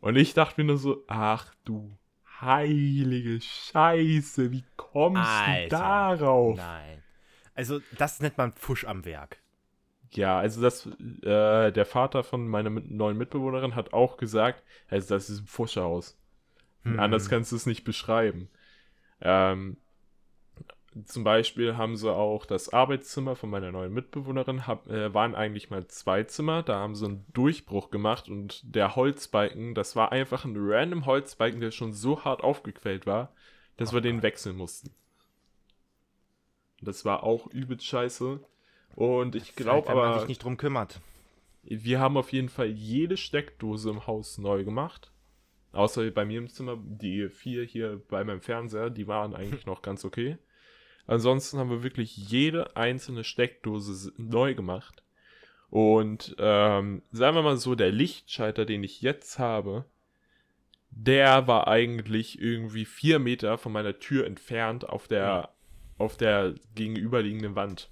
Und ich dachte mir nur so, ach du heilige Scheiße, wie kommst Alter. du darauf? Nein. Also, das nennt man Pfusch am Werk. Ja, also das, äh, der Vater von meiner neuen Mitbewohnerin hat auch gesagt, also das ist ein Pfuscherhaus. Hm. Anders kannst du es nicht beschreiben. Ähm, zum Beispiel haben sie auch das Arbeitszimmer von meiner neuen Mitbewohnerin, hab, äh, waren eigentlich mal zwei Zimmer, da haben sie einen Durchbruch gemacht und der Holzbalken, das war einfach ein random Holzbalken, der schon so hart aufgequellt war, dass wir den wechseln mussten. Das war auch übelst scheiße. Und ich glaube wenn man aber, sich nicht drum kümmert. wir haben auf jeden Fall jede Steckdose im Haus neu gemacht. Außer bei mir im Zimmer, die vier hier bei meinem Fernseher, die waren eigentlich noch ganz okay. Ansonsten haben wir wirklich jede einzelne Steckdose neu gemacht. Und ähm, sagen wir mal so, der Lichtschalter, den ich jetzt habe, der war eigentlich irgendwie vier Meter von meiner Tür entfernt auf der, auf der gegenüberliegenden Wand.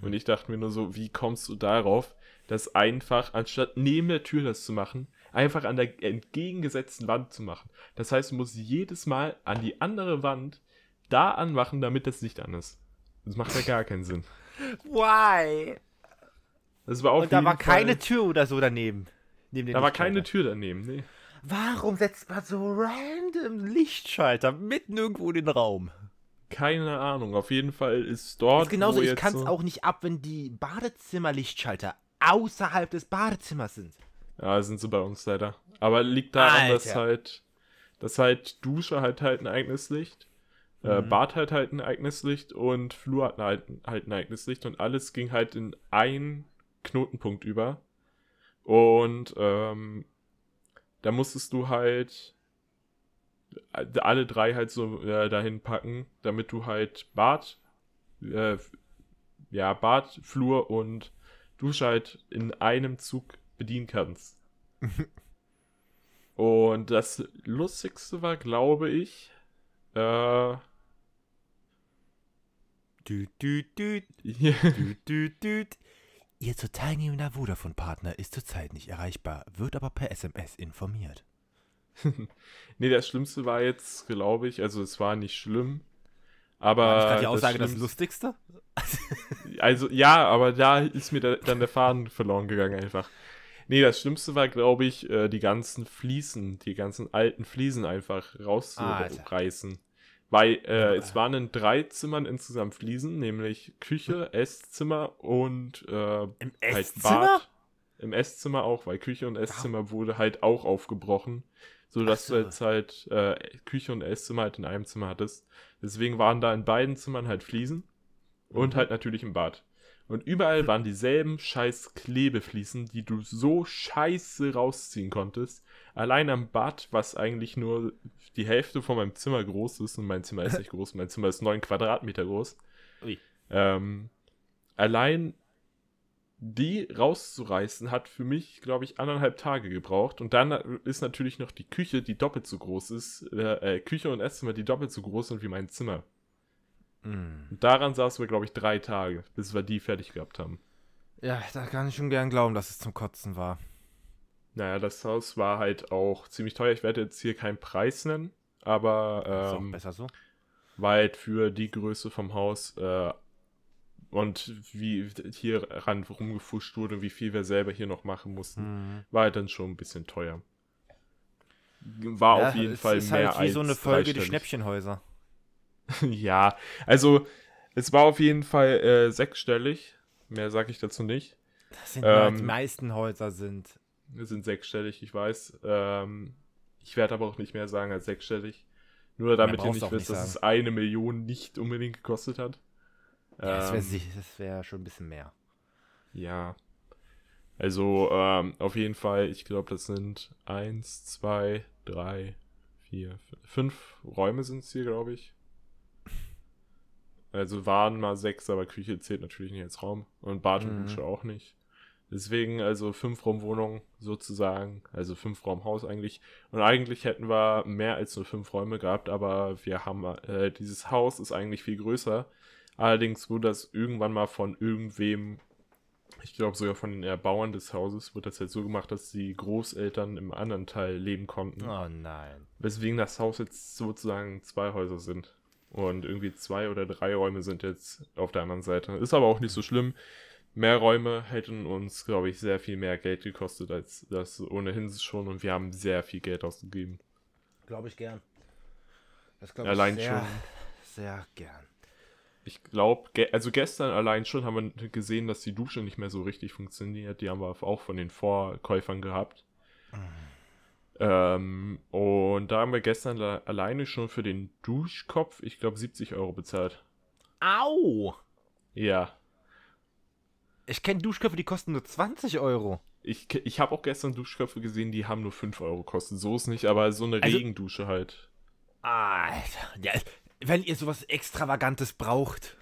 Und ich dachte mir nur so, wie kommst du darauf, das einfach, anstatt neben der Tür das zu machen, einfach an der entgegengesetzten Wand zu machen. Das heißt, du musst jedes Mal an die andere Wand da anmachen, damit das Licht an ist. Das macht ja gar keinen Sinn. Why? Das war auf Und da war keine Fall, Tür oder so daneben. Neben Da war keine Tür daneben, nee. Warum setzt man so random Lichtschalter mitten irgendwo in den Raum? Keine Ahnung. Auf jeden Fall ist dort. ist genauso, wo ich kann es so- auch nicht ab, wenn die Badezimmerlichtschalter außerhalb des Badezimmers sind. Ja, sind sie bei uns leider. Aber liegt daran, dass Alter. halt, dass halt Dusche halt halt ein eigenes Licht, äh, Mhm. Bad halt halt ein eigenes Licht und Flur hat halt, halt ein eigenes Licht und alles ging halt in einen Knotenpunkt über. Und ähm, da musstest du halt äh, alle drei halt so äh, dahin packen, damit du halt Bad, äh, ja, Bad, Flur und Dusche halt in einem Zug bedienen kannst. Und das Lustigste war, glaube ich, äh, Düt, düt, düt, hier, düt, düt, düt. Ihr zu teilnehmender Vodafone-Partner ist zurzeit nicht erreichbar, wird aber per SMS informiert. nee, das Schlimmste war jetzt, glaube ich, also es war nicht schlimm, aber War gerade die das Aussage das, Schlimmste- Lustigste? Also ja, aber da ist mir da, dann der Faden verloren gegangen einfach. Nee, das Schlimmste war, glaube ich, äh, die ganzen Fliesen, die ganzen alten Fliesen einfach rauszureißen. Weil äh, es waren in drei Zimmern insgesamt Fliesen, nämlich Küche, Esszimmer und äh, Im halt Esszimmer? Bad. Im Esszimmer auch, weil Küche und Esszimmer wurde halt auch aufgebrochen. So dass Ach so. du jetzt halt äh, Küche und Esszimmer halt in einem Zimmer hattest. Deswegen waren da in beiden Zimmern halt Fliesen. Und Mhm. halt natürlich im Bad. Und überall waren dieselben scheiß Klebefliesen, die du so scheiße rausziehen konntest. Allein am Bad, was eigentlich nur die Hälfte von meinem Zimmer groß ist, und mein Zimmer ist nicht groß, mein Zimmer ist 9 Quadratmeter groß. Ähm, allein die rauszureißen, hat für mich, glaube ich, anderthalb Tage gebraucht. Und dann ist natürlich noch die Küche, die doppelt so groß ist, äh, äh, Küche und Esszimmer, die doppelt so groß sind wie mein Zimmer. Und daran saßen wir, glaube ich, drei Tage, bis wir die fertig gehabt haben. Ja, da kann ich schon gern glauben, dass es zum Kotzen war. Naja, das Haus war halt auch ziemlich teuer. Ich werde jetzt hier keinen Preis nennen, ist aber ähm, besser so. war halt für die Größe vom Haus äh, und wie hier ran rumgefuscht wurde und wie viel wir selber hier noch machen mussten, Mhm. war halt dann schon ein bisschen teuer. War Ja, auf jeden Fall ist mehr halt wie als so eine Folge die. Schnäppchenhäuser. ja, also es war auf jeden Fall äh, sechsstellig. Mehr sage ich dazu nicht. Das sind Ähm, die meisten Häuser sind. Sind sechsstellig, ich weiß. Ähm, ich werde aber auch nicht mehr sagen als sechsstellig. Nur damit ihr nicht wisst, dass es eine Million nicht unbedingt gekostet hat. Ja, das wäre wär schon ein bisschen mehr. Ja. Also, ähm, auf jeden Fall, ich glaube, das sind eins, zwei, drei, vier, fünf Räume sind es hier, glaube ich. Also waren mal sechs, aber Küche zählt natürlich nicht als Raum. Und Bad und mhm. Dusche auch nicht. Deswegen also fünf Raumwohnung sozusagen, also fünf Raumhaus eigentlich. Und eigentlich hätten wir mehr als nur fünf Räume gehabt, aber wir haben äh, dieses Haus ist eigentlich viel größer. Allerdings wurde das irgendwann mal von irgendwem, ich glaube sogar von den Erbauern des Hauses, wurde das halt so gemacht, dass die Großeltern im anderen Teil leben konnten. Oh nein. Weswegen das Haus jetzt sozusagen zwei Häuser sind. Und irgendwie zwei oder drei Räume sind jetzt auf der anderen Seite. Ist aber auch nicht so schlimm mehr Räume hätten uns, glaube ich, sehr viel mehr Geld gekostet als das ohnehin schon und wir haben sehr viel Geld ausgegeben. Glaube ich gern. Das glaube ich allein sehr, schon. sehr gern. Ich glaube, ge also gestern allein schon haben wir gesehen, dass die Dusche nicht mehr so richtig funktioniert. Die haben wir auch von den Vorkäufern gehabt. Mhm. Ähm, und da haben wir gestern alleine schon für den Duschkopf, ich glaube, 70 Euro bezahlt. Au! Ja. Ich kenne Duschköpfe, die kosten nur 20 Euro. Ich, ich habe auch gestern Duschköpfe gesehen, die haben nur 5 Euro gekostet. So ist nicht, aber so eine also, Regendusche halt. Alter. Ja, wenn ihr sowas Extravagantes braucht.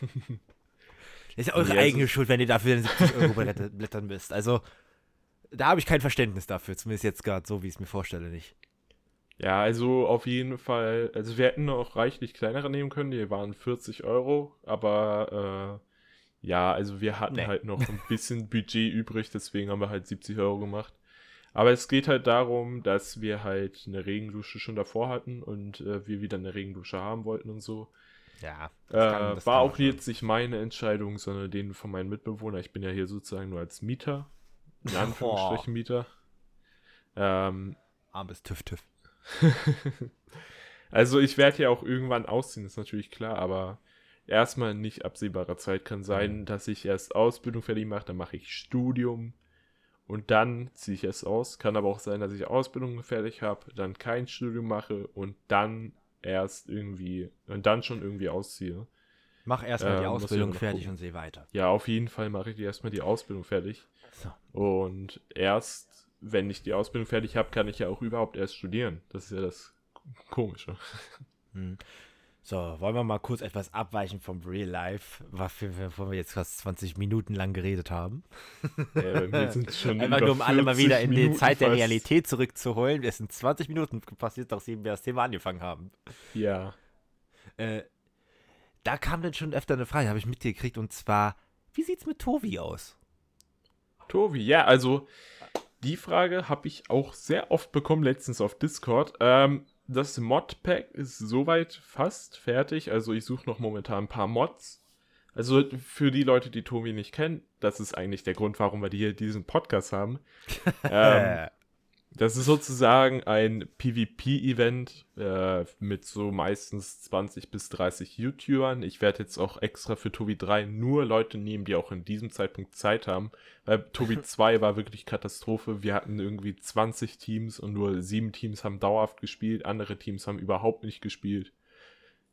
ist ja eure ja, eigene Schuld, wenn ihr dafür 70 Euro blättern müsst. Also, da habe ich kein Verständnis dafür. Zumindest jetzt gerade so, wie ich es mir vorstelle, nicht. Ja, also auf jeden Fall. Also, wir hätten noch reichlich kleinere nehmen können. Die waren 40 Euro, aber. Äh, ja, also wir hatten nee. halt noch ein bisschen Budget übrig, deswegen haben wir halt 70 Euro gemacht. Aber es geht halt darum, dass wir halt eine Regendusche schon davor hatten und äh, wir wieder eine Regendusche haben wollten und so. Ja. Kann, äh, war auch jetzt nicht meine Entscheidung, sondern den von meinen Mitbewohnern. Ich bin ja hier sozusagen nur als Mieter. In Anführungsstrichen. Mieter. Ähm, Armes TÜV-TÜV. also ich werde ja auch irgendwann ausziehen, ist natürlich klar, aber erstmal nicht absehbarer Zeit. Kann sein, mhm. dass ich erst Ausbildung fertig mache, dann mache ich Studium und dann ziehe ich es aus. Kann aber auch sein, dass ich Ausbildung fertig habe, dann kein Studium mache und dann erst irgendwie und dann schon irgendwie ausziehe. Mach erstmal ähm, die Ausbildung fertig und sehe weiter. Ja, auf jeden Fall mache ich erstmal die Ausbildung fertig. So. Und erst, wenn ich die Ausbildung fertig habe, kann ich ja auch überhaupt erst studieren. Das ist ja das Komische. Hm. So, wollen wir mal kurz etwas abweichen vom Real Life, wovon wir jetzt fast 20 Minuten lang geredet haben. Ja, wir sind schon Einfach nur, um alle mal wieder in Minuten die Zeit der Realität zurückzuholen. Es sind 20 Minuten passiert, nachdem wir das Thema angefangen haben. Ja. Äh, da kam dann schon öfter eine Frage, habe ich mitgekriegt, und zwar, wie sieht's mit Tovi aus? Tovi, ja, also die Frage habe ich auch sehr oft bekommen, letztens auf Discord. Ähm, das Modpack ist soweit fast fertig. Also ich suche noch momentan ein paar Mods. Also für die Leute, die Tobi nicht kennen, das ist eigentlich der Grund, warum wir hier diesen Podcast haben. ähm, das ist sozusagen ein PvP-Event äh, mit so meistens 20 bis 30 YouTubern. Ich werde jetzt auch extra für Tobi 3 nur Leute nehmen, die auch in diesem Zeitpunkt Zeit haben. Weil Tobi 2 war wirklich Katastrophe. Wir hatten irgendwie 20 Teams und nur sieben Teams haben dauerhaft gespielt. Andere Teams haben überhaupt nicht gespielt.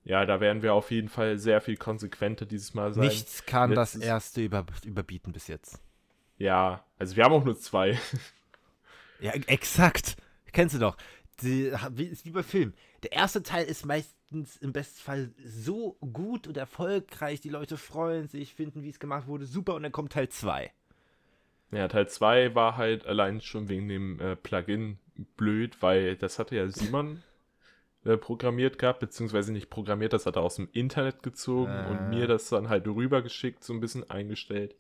Ja, da werden wir auf jeden Fall sehr viel konsequenter dieses Mal sein. Nichts kann Letztes das erste über, überbieten bis jetzt. Ja, also wir haben auch nur zwei. Ja, exakt. Kennst du doch. Die, wie, ist wie bei Filmen. Der erste Teil ist meistens im besten Fall so gut und erfolgreich. Die Leute freuen sich, finden, wie es gemacht wurde, super. Und dann kommt Teil 2. Ja, Teil 2 war halt allein schon wegen dem äh, Plugin blöd, weil das hatte ja Simon äh, programmiert gehabt, beziehungsweise nicht programmiert, das hat er aus dem Internet gezogen äh. und mir das dann halt rübergeschickt, so ein bisschen eingestellt.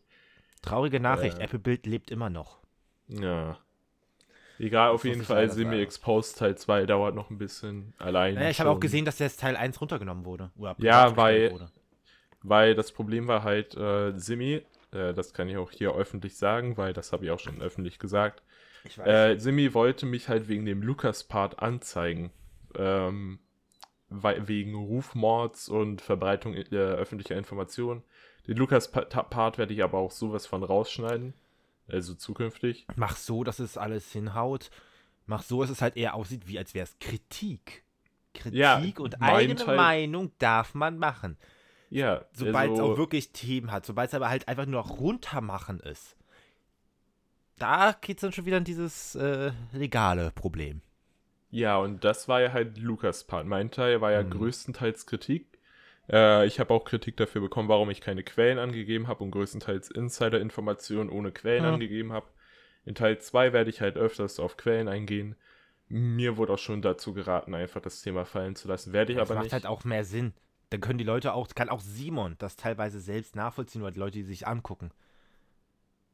Traurige Nachricht, äh. Apple Bild lebt immer noch. Ja, Egal, auf jeden Fall Semi-Exposed Teil 2 dauert noch ein bisschen allein. Naja, ich habe auch gesehen, dass jetzt Teil 1 runtergenommen wurde. ja, weil, wurde. weil das Problem war halt äh, Simi, äh, das kann ich auch hier öffentlich sagen, weil das habe ich auch schon öffentlich gesagt. Äh, Simi wollte mich halt wegen dem Lukas-Part anzeigen. Ähm, weil, wegen Rufmords und Verbreitung äh, öffentlicher Informationen. Den Lukas-Part werde ich aber auch sowas von rausschneiden. Also zukünftig. Mach so, dass es alles hinhaut. Mach so, dass es halt eher aussieht, wie als wäre es Kritik. Kritik Ja, und eigene Teil- Meinung darf man machen. Ja, Sobald es also, auch wirklich Themen hat, sobald es aber halt einfach nur noch runtermachen ist. Da geht es dann schon wieder in dieses äh, legale Problem. Ja, und das war ja halt Lukas Part. Mein Teil war ja Mhm. größtenteils Kritik. Äh, ich habe auch Kritik dafür bekommen, warum ich keine Quellen angegeben habe und größtenteils Insider-Informationen ohne Quellen Ja. angegeben habe. In Teil 2 werde ich halt öfters auf Quellen eingehen. Mir wurde auch schon dazu geraten, einfach das Thema fallen zu lassen. Werde ich Das aber macht nicht. halt auch mehr Sinn. Dann können die Leute auch, kann auch Simon das teilweise selbst nachvollziehen oder die Leute, die sich angucken.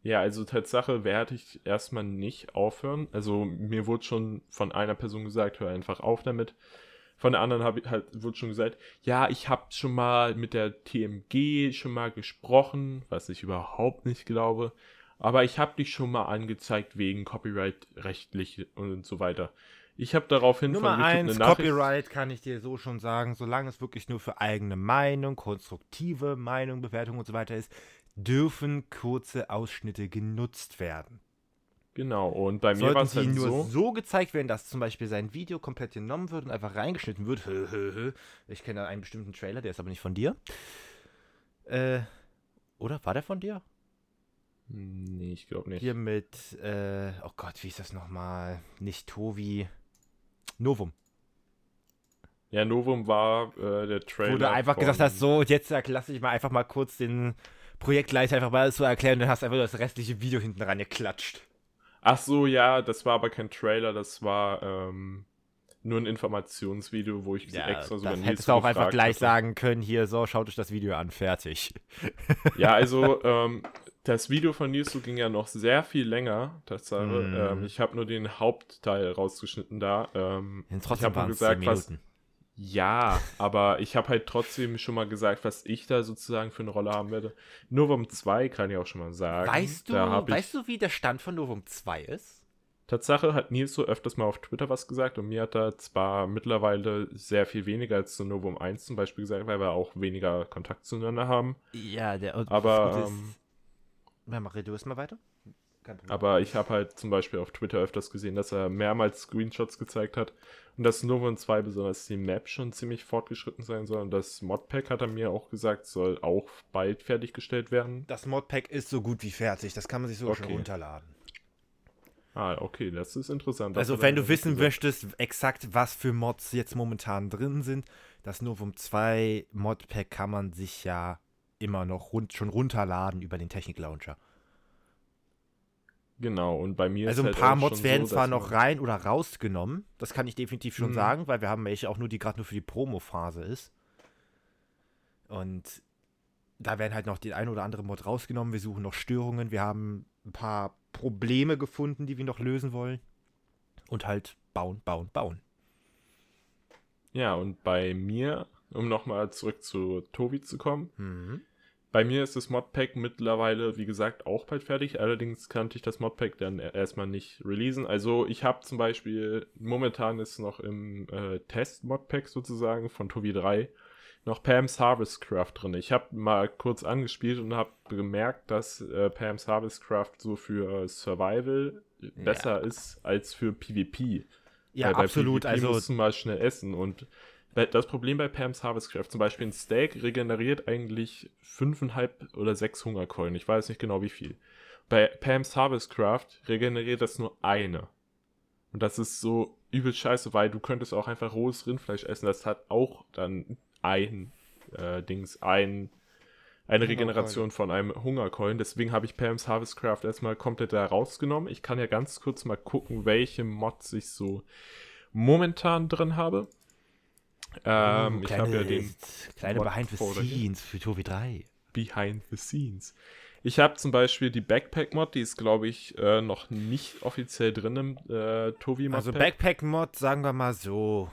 Ja, also Tatsache werde ich erstmal nicht aufhören. Also mir wurde schon von einer Person gesagt, hör einfach auf damit. Von der anderen habe ich halt wurde schon gesagt, ja, ich habe schon mal mit der TMG schon mal gesprochen, was ich überhaupt nicht glaube. Aber ich habe dich schon mal angezeigt wegen Copyright rechtlich und so weiter. Ich habe daraufhin Nummer von YouTube eins, eine Nachricht. Copyright kann ich dir so schon sagen, solange es wirklich nur für eigene Meinung, konstruktive Meinung, Bewertung und so weiter ist, dürfen kurze Ausschnitte genutzt werden. Genau, und bei mir war es sie halt nur so. so. gezeigt werden, dass zum Beispiel sein Video komplett genommen wird und einfach reingeschnitten wird. Ich kenne einen bestimmten Trailer, der ist aber nicht von dir. Äh, oder? War der von dir? Nee, ich glaube nicht. Hier mit, äh, oh Gott, wie ist das nochmal? Nicht Tovi. Novum. Ja, Novum war äh, der Trailer. Wo du einfach von- gesagt hast, so, jetzt lasse ich mal einfach mal kurz den Projektleiter einfach mal so erklären und dann hast du einfach das restliche Video hinten ran geklatscht. Ach so, ja, das war aber kein Trailer, das war ähm, nur ein Informationsvideo, wo ich Ja, extra so das hättest du auch einfach gleich hatte. sagen können, hier, so, schaut euch das Video an, fertig. Ja, also ähm, das Video von Nils ging ja noch sehr viel länger, Tatsache. Mhm. Ähm, ich habe nur den Hauptteil rausgeschnitten da. Ähm, Denn ich trotzdem habe nur waren es 10 gesagt, was. Ja, aber ich habe halt trotzdem schon mal gesagt, was ich da sozusagen für eine Rolle haben werde. Novum 2 kann ich auch schon mal sagen. Weißt du, weißt du, wie der Stand von Novum 2 ist? Tatsache hat Nils so öfters mal auf Twitter was gesagt und mir hat er zwar mittlerweile sehr viel weniger als zu Novum 1 zum Beispiel gesagt, weil wir auch weniger Kontakt zueinander haben. Ja, der und Aber, das Gute ist- ähm, Ja, mach du erst mal weiter. Aber ich habe halt zum Beispiel auf Twitter öfters gesehen, dass er mehrmals Screenshots gezeigt hat und dass Novum 2 besonders die Map schon ziemlich fortgeschritten sein soll und das Modpack hat er mir auch gesagt, soll auch bald fertiggestellt werden. Das Modpack ist so gut wie fertig, das kann man sich sogar schon Okay. runterladen. Ah, okay, das ist interessant. Also wenn du wissen gesagt. möchtest, exakt was für Mods jetzt momentan drin sind, das Novum 2 Modpack kann man sich ja immer noch rund, schon runterladen über den Technik-Launcher. Genau, und bei mir Also ein halt paar auch Mods werden so, zwar noch rein oder rausgenommen, das kann ich definitiv schon Mhm. sagen, weil wir haben welche auch nur, die gerade nur für die Promo-Phase ist. Und da werden halt noch die ein oder andere Mod rausgenommen. Wir suchen noch Störungen, wir haben ein paar Probleme gefunden, die wir noch lösen wollen. Und halt bauen, bauen, bauen. Ja, und bei mir, um nochmal zurück zu Tobi zu kommen, Mhm. Bei mir ist das Modpack mittlerweile, wie gesagt, auch bald fertig. Allerdings kannte ich das Modpack dann e- erstmal nicht releasen. Also ich habe zum Beispiel, momentan ist noch im äh, Test-Modpack sozusagen von Tobi 3 noch Pam's Harvest Craft drin. Ich habe mal kurz angespielt und habe bemerkt, dass äh, Pam's Harvest Craft so für Survival besser ist als für PvP. Ja, Weil bei absolut. PvP Also musst du mal schnell essen. Und bei- das Problem bei Pam's Harvest Craft, zum Beispiel ein Steak regeneriert eigentlich 5,5 oder 6 Hungerkeulen. Ich weiß nicht genau wie viel. Bei Pam's Harvest Craft regeneriert das nur eine. Und das ist so übel scheiße, weil du könntest auch einfach rohes Rindfleisch essen. Das hat auch dann ein äh, Dings, ein, eine. Regeneration von einem Hungerkeulen. Deswegen habe ich Pam's Harvest Craft erstmal komplett da rausgenommen. Ich kann ja ganz kurz mal gucken, welche Mods ich so momentan drin habe. Ähm, oh, ich habe ja kleine- den kleine Mod Behind the. Scenes für Tobi 3. Behind the Scenes. Ich habe zum Beispiel die Backpack-Mod, die ist, glaube ich, äh, noch nicht offiziell drin im äh, Tovi-Mod. Also Backpack-Mod, sagen wir mal so,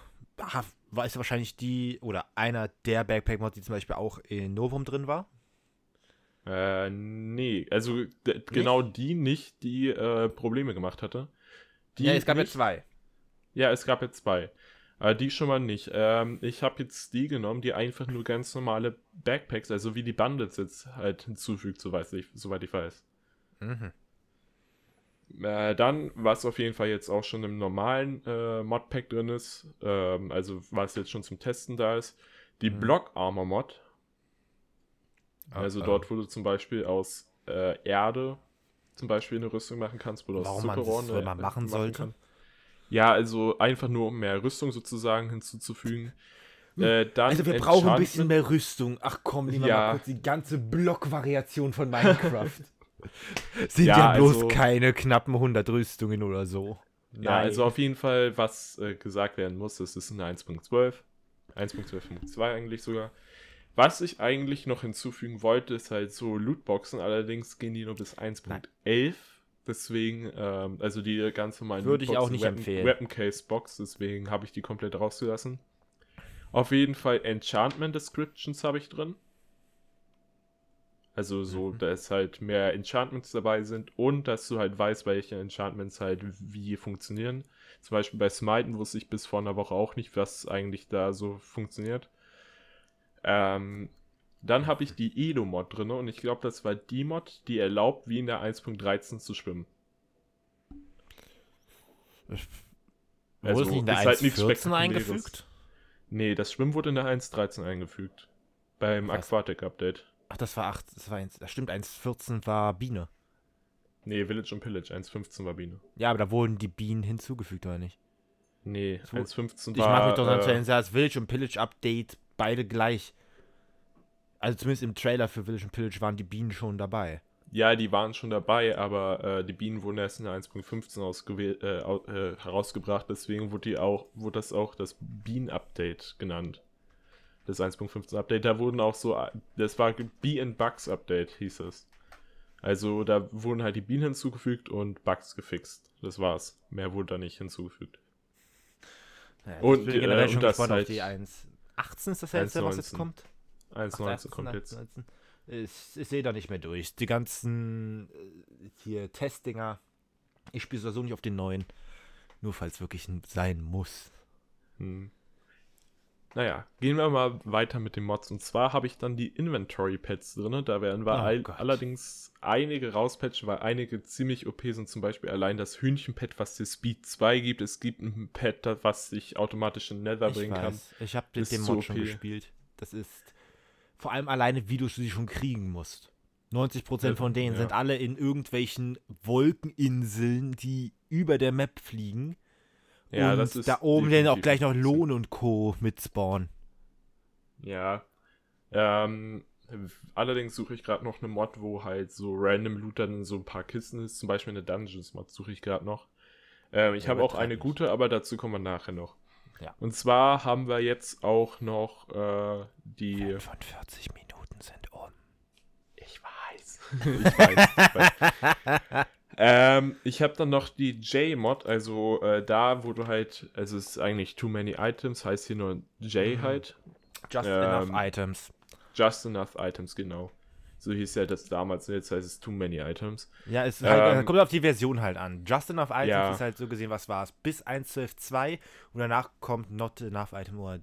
war ist wahrscheinlich die oder einer der Backpack-Mods, die zum Beispiel auch in Novum drin war. Äh, nee, also d- genau die nicht, die äh, Probleme gemacht hatte. Die ja, es gab ja nicht, zwei. Ja, es gab jetzt zwei. Aber die schon mal nicht. Ähm, ich habe jetzt die genommen, die einfach nur ganz normale Backpacks, also wie die Bundles jetzt halt hinzufügt, soweit ich, soweit ich weiß. Mhm. Äh, dann, was auf jeden Fall jetzt auch schon im normalen äh, Modpack drin ist, ähm, also was jetzt schon zum Testen da ist, die Mhm. Block Armor Mod. Ah, Also ah. dort, wo du zum Beispiel aus äh, Erde zum Beispiel eine Rüstung machen kannst, wo du aus Warum man das eine- mal machen sollte? Ja, also einfach nur, um mehr Rüstung sozusagen hinzuzufügen. Äh, dann Also wir brauchen ein bisschen mehr Rüstung. Ach komm, nehmen wir Ja. mal kurz die ganze Blockvariation von Minecraft. Sind Ja, ja, bloß also- keine knappen 100 Rüstungen oder so. Ja, also auf jeden Fall, was äh, gesagt werden muss, das ist eine 1.12. 1.12.2 eigentlich sogar. Was ich eigentlich noch hinzufügen wollte, ist halt so Lootboxen, allerdings gehen die nur bis 1.11. Deswegen, ähm, also die ganz normalen Würde ich auch nicht Weapon, empfehlen. Weapon Case Box, deswegen habe ich die komplett rausgelassen. Auf jeden Fall Enchantment Descriptions habe ich drin. Also so, Mhm. dass halt mehr Enchantments dabei sind und dass du halt weißt, welche Enchantments halt wie funktionieren. Zum Beispiel bei Smiten wusste ich bis vor einer Woche auch nicht, was eigentlich da so funktioniert. Ähm, dann habe ich die Edo-Mod drin und ich glaube, das war die Mod, die erlaubt, wie in der 1.13 zu schwimmen. Wurde Also, es nicht in der ist halt nichts 1.14 Spektakuläres. eingefügt? Nee, das Schwimmen wurde in der 1.13 eingefügt. Beim? Aquatic-Update. Ach, das war 8, das war 1, das stimmt, 1.14 war Biene. Nee, Village und Pillage, 1.15 war Biene. Ja, aber da wurden die Bienen hinzugefügt, oder nicht? Nee, So, 1.15 Ich war... mag mich doch äh, erinnern, das Village und Pillage Update beide gleich. Also zumindest im Trailer für Village und Pillage waren die Bienen schon dabei. Ja, die waren schon dabei, aber äh, die Bienen wurden erst in der 1.15 ausgewählt, äh, äh, herausgebracht, deswegen wurde, die auch, wurde das auch das Bean-Update genannt. Das 1.15 Update, da wurden auch so, das war Bee and Bugs Update, hieß es. Also da wurden halt die Bienen hinzugefügt und Bugs gefixt. Das war's. Mehr wurde da nicht hinzugefügt. Ja, Und, äh, generell und schon das gespannt halt auf die 1. 18 ist das jetzt, was jetzt 1.19. kommt? 1.19 kommt jetzt. 19. Ich, ich sehe da nicht mehr durch. Die ganzen äh, hier Testdinger. Ich spiele sowieso nicht auf den neuen. Nur falls wirklich sein muss. Hm. Naja, gehen wir mal weiter mit den Mods. Und zwar habe ich dann die Inventory-Pads drin. Da werden wir Oh all, Gott. allerdings einige rauspatchen, weil einige ziemlich OP sind. Zum Beispiel allein das Hühnchen-Pad, was dir Speed 2 gibt. Es gibt ein Pad, das- was dich automatisch in Nether Ich bringen kann. weiß. Ich habe den, den Mod schon gespielt. Das ist vor allem alleine, wie du sie schon kriegen musst. 90% von denen Ja. sind alle in irgendwelchen Wolkeninseln, die über der Map fliegen. Ja, und das ist da oben werden auch gleich noch Lohn und Co. mit spawnen. Ja. Ähm, allerdings suche ich gerade noch eine Mod, wo halt so random Loot dann in so ein paar Kisten ist. Zum Beispiel eine Dungeons-Mod suche ich gerade noch. Ähm, ich Ja, habe auch eine gute, aber dazu kommen wir nachher noch. Ja. Und zwar haben wir jetzt auch noch äh, die. 45 Minuten sind um. Ich weiß. ich weiß. Ich weiß. ähm, ich habe dann noch die J-Mod, also äh, da, wo du halt, also es ist eigentlich Too Many Items, heißt hier nur J Mhm. halt. Just Ähm, enough items. Just enough items, genau. So hieß ja das damals, jetzt heißt es Too Many Items. Ja, es halt, ähm, kommt auf die Version halt an. Just enough items Ja. ist halt so gesehen, was war es? Bis 1.12.2 und danach kommt not enough item oder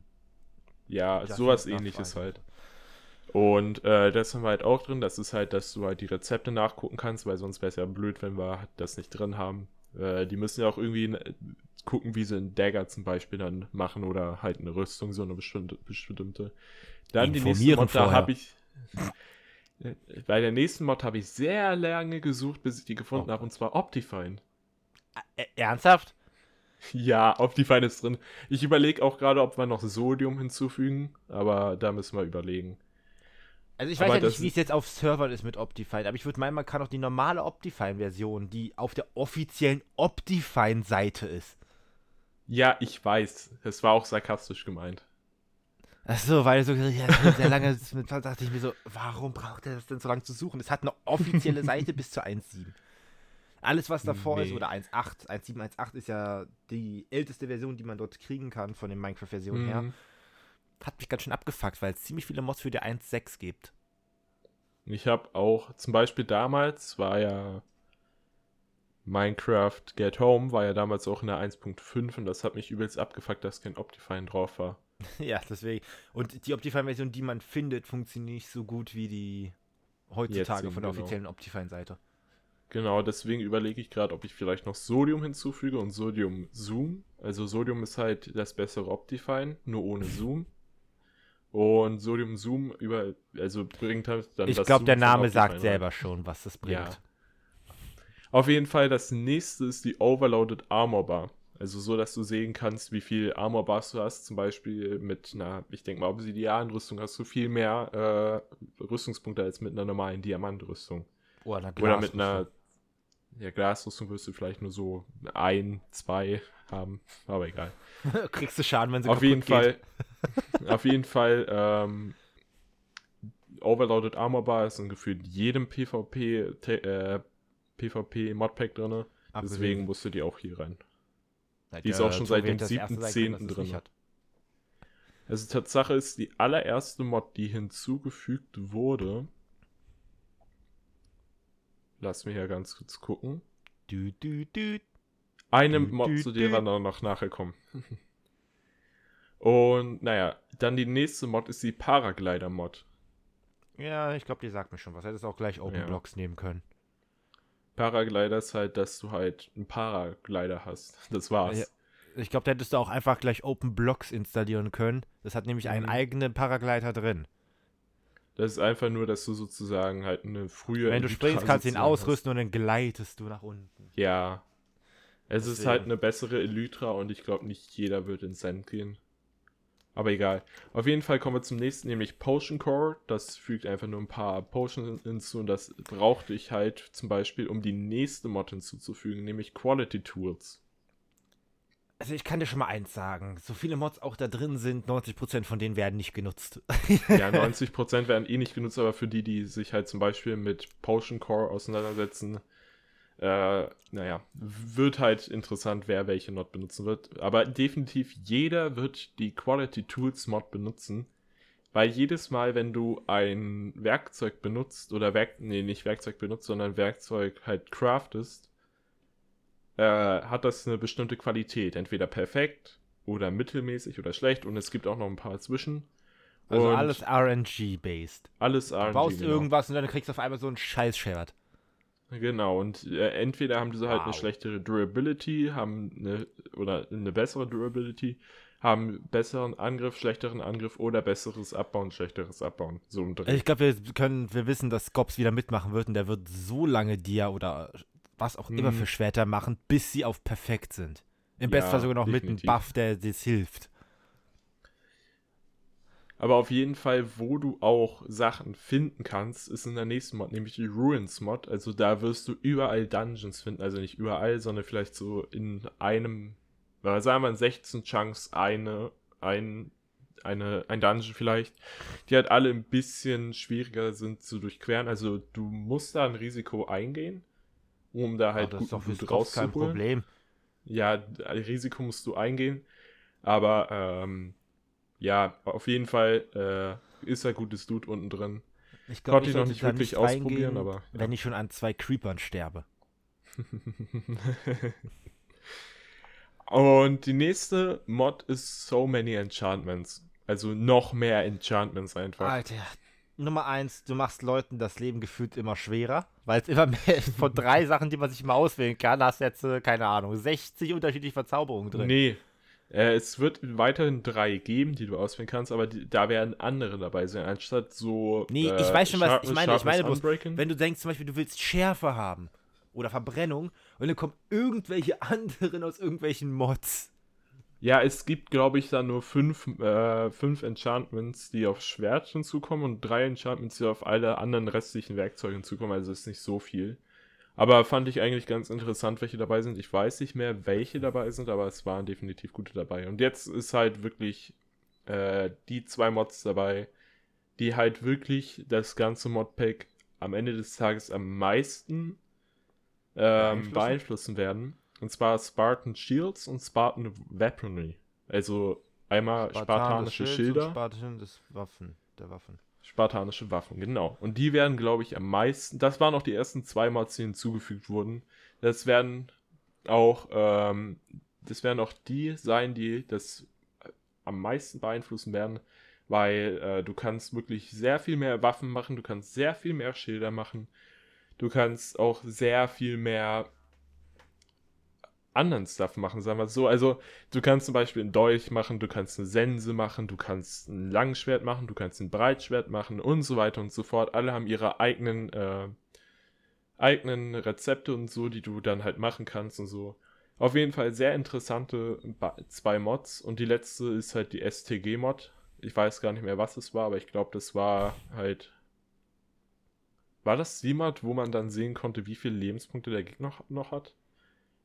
Ja, Just sowas ähnliches halt. Und äh, das haben wir halt auch drin. Das ist halt, dass du halt die Rezepte nachgucken kannst, weil sonst wäre es ja blöd, wenn wir das nicht drin haben. Äh, die müssen ja auch irgendwie äh, gucken, wie sie einen Dagger zum Beispiel dann machen oder halt eine Rüstung, so eine bestimmte. bestimmte. Dann die nächste Informieren Mod, da habe ich. äh, Bei der nächsten Mod habe ich sehr lange gesucht, bis ich die gefunden Oh habe, und zwar Optifine. Ä- Ernsthaft? Ja, Optifine ist drin. Ich überlege auch gerade, ob wir noch Sodium hinzufügen, aber da müssen wir überlegen. Also ich Aber weiß ja nicht, wie es jetzt auf Servern ist mit Optifine, aber ich würde meinen, man kann auch die normale Optifine-Version, die auf der offiziellen Optifine-Seite ist. Ja, ich weiß. Es war auch sarkastisch gemeint. Achso, weil so ja, sehr lange, da dachte ich mir so, warum braucht er das denn so lange zu suchen? Es hat eine offizielle Seite bis zur 1.7. Alles, was davor ist, Nee. oder 1.8, 1.7, 1.8 ist ja die älteste Version, die man dort kriegen kann von den Minecraft-Versionen her. Mhm. Hat mich ganz schön abgefuckt, weil es ziemlich viele Mods für die 1.6 gibt. Ich habe auch, zum Beispiel damals war ja Minecraft Get Home, war ja damals auch in der 1.5 und das hat mich übelst abgefuckt, dass kein Optifine drauf war. ja, deswegen. Und die Optifine-Version, die man findet, funktioniert nicht so gut wie die heutzutage Jetzigen, von der genau. offiziellen Optifine-Seite. Genau, deswegen überlege ich gerade, ob ich vielleicht noch Sodium hinzufüge und Sodium Zoom. Also Sodium ist halt das bessere Optifine, nur ohne Zoom. Und Sodium Zoom über, also bringt halt dann Ich das glaube, der Name sagt rein. selber schon, was das bringt. Ja. Auf jeden Fall, das nächste ist die Overloaded Armor Bar. Also so, dass du sehen kannst, wie viel Armor Bars du hast. Zum Beispiel mit einer, ich denke mal, Obsidian-Rüstung hast du viel mehr äh, Rüstungspunkte als mit einer normalen Diamantrüstung. Oh, eine Oder mit einer ja, Glasrüstung wirst du vielleicht nur so ein, zwei haben. Aber egal. Kriegst du Schaden, wenn sie auf jeden geht. Fall, auf jeden Fall, ähm, Overloaded Armor Bar ist in gefühlt jedem PvP, äh, PvP Modpack drin. Deswegen musst du die auch hier rein. Seit die ist der auch schon seit dem das erste sein 7.10. kann, dass es drin. Also Tatsache ist, die allererste Mod, die hinzugefügt wurde. Lass mich ja ganz kurz gucken. Dü, dü, dü. Eine Dü, Mod, dü, zu der wir dann noch nachher kommen. Und naja, dann die nächste Mod ist die Paraglider-Mod. Ja, ich glaube, die sagt mir schon was. Hättest auch gleich Open Ja. Blocks nehmen können. Paraglider ist halt, dass du halt einen Paraglider hast. Das war's. Ja. Ich glaube, da hättest du auch einfach gleich Open Blocks installieren können. Das hat nämlich einen Mhm. eigenen Paragleiter drin. Das ist einfach nur, dass du sozusagen halt eine frühe. Wenn du springst, kannst du ihn ausrüsten und dann gleitest du nach unten. Hast. Ja. Es ist Deswegen. halt eine bessere Elytra und ich glaube nicht jeder wird ins Sand gehen. Aber egal. Auf jeden Fall kommen wir zum nächsten, nämlich Potion Core. Das fügt einfach nur ein paar Potions hinzu und das brauchte ich halt zum Beispiel, um die nächste Mod hinzuzufügen, nämlich Quality Tools. Also ich kann dir schon mal eins sagen. So viele Mods auch da drin sind, 90% von denen werden nicht genutzt. Ja, 90% werden eh nicht genutzt, aber für die, die sich halt zum Beispiel mit Potion Core auseinandersetzen, äh, naja, wird halt interessant, wer welche Mod benutzen wird. Aber definitiv jeder wird die Quality Tools Mod benutzen, weil jedes Mal, wenn du ein Werkzeug benutzt, oder Werk, nee, nicht Werkzeug benutzt, sondern Werkzeug halt craftest, äh, hat das eine bestimmte Qualität. Entweder perfekt oder mittelmäßig oder schlecht und es gibt auch noch ein paar zwischen. Also Und alles RNG-based. alles Du RNG. baust genau. irgendwas und dann kriegst du auf einmal so ein Scheiß-Schwert. Genau, und äh, entweder haben diese halt eine Wow. schlechtere Durability, haben eine oder eine bessere Durability, haben besseren Angriff, schlechteren Angriff oder besseres Abbauen, schlechteres Abbauen. So ein Dreh. Ich glaube, wir können, wir wissen, dass Gops wieder mitmachen wird und der wird so lange Dia oder was auch immer Mhm. für Schwerter machen, bis sie auf perfekt sind. Im Ja, Bestfall sogar noch mit einem definitiv. Buff, der das hilft. Aber auf jeden Fall, wo du auch Sachen finden kannst, ist in der nächsten Mod, nämlich die Ruins Mod. Also da wirst du überall Dungeons finden. Also nicht überall, sondern vielleicht so in einem, sagen wir in 16 Chunks eine, ein, eine, ein Dungeon vielleicht, die halt alle ein bisschen schwieriger sind zu durchqueren. Also du musst da ein Risiko eingehen, um da halt Aber das ist doch gut kein. Problem. Ja, Risiko musst du eingehen. Aber ähm, ja, auf jeden Fall äh, ist da gutes Loot unten drin. Ich Konnte ich noch nicht wirklich reingehen, ausprobieren, aber, ja. Wenn ich schon an zwei Creepern sterbe. Und die nächste Mod ist So Many Enchantments. Also noch mehr Enchantments einfach. Alter, Nummer eins, du machst Leuten das Leben gefühlt immer schwerer, weil es immer mehr ist. Von drei Sachen, die man sich mal auswählen kann, hast du jetzt, äh, keine Ahnung, 60 unterschiedliche Verzauberungen drin. Nee. Äh, es wird weiterhin drei geben, die du auswählen kannst, aber die, da werden andere dabei sein, anstatt so. Nee, äh, ich weiß schon, was ich meine. Ich meine bloß, wenn du denkst zum Beispiel, du willst Schärfe haben oder Verbrennung und dann kommen irgendwelche anderen aus irgendwelchen Mods. Ja, es gibt, glaube ich, da nur fünf, äh, fünf Enchantments, die auf Schwert hinzukommen und drei Enchantments, die auf alle anderen restlichen Werkzeuge hinzukommen. Also ist nicht so viel. Aber fand ich eigentlich ganz interessant, welche dabei sind. Ich weiß nicht mehr, welche dabei sind, aber es waren definitiv gute dabei. Und jetzt ist halt wirklich äh, die zwei Mods dabei, die halt wirklich das ganze Modpack am Ende des Tages am meisten ähm, Beeinflussen? beeinflussen werden. Und zwar Spartan Shields und Spartan Weaponry. Also einmal spartanische Schilder, Spartanische Waffen, der Waffen. Spartanische Waffen, genau. Und die werden, glaube ich, am meisten. Das waren auch die ersten zwei Mods, die hinzugefügt wurden. Das werden auch, ähm, das werden auch die sein, die das äh, am meisten beeinflussen werden, weil äh, du kannst wirklich sehr viel mehr Waffen machen, du kannst sehr viel mehr Schilder machen. Du kannst auch sehr viel mehr anderen Stuff machen, sagen wir so. Also, du kannst zum Beispiel ein Dolch machen, du kannst eine Sense machen, du kannst ein Langschwert machen, du kannst ein Breitschwert machen und so weiter und so fort. Alle haben ihre eigenen, äh, eigenen Rezepte und so, die du dann halt machen kannst und so. Auf jeden Fall sehr interessante zwei Mods und die letzte ist halt die STG-Mod. Ich weiß gar nicht mehr, was es war, aber ich glaube, das war halt. War das die Mod, wo man dann sehen konnte, wie viele Lebenspunkte der Gegner noch hat?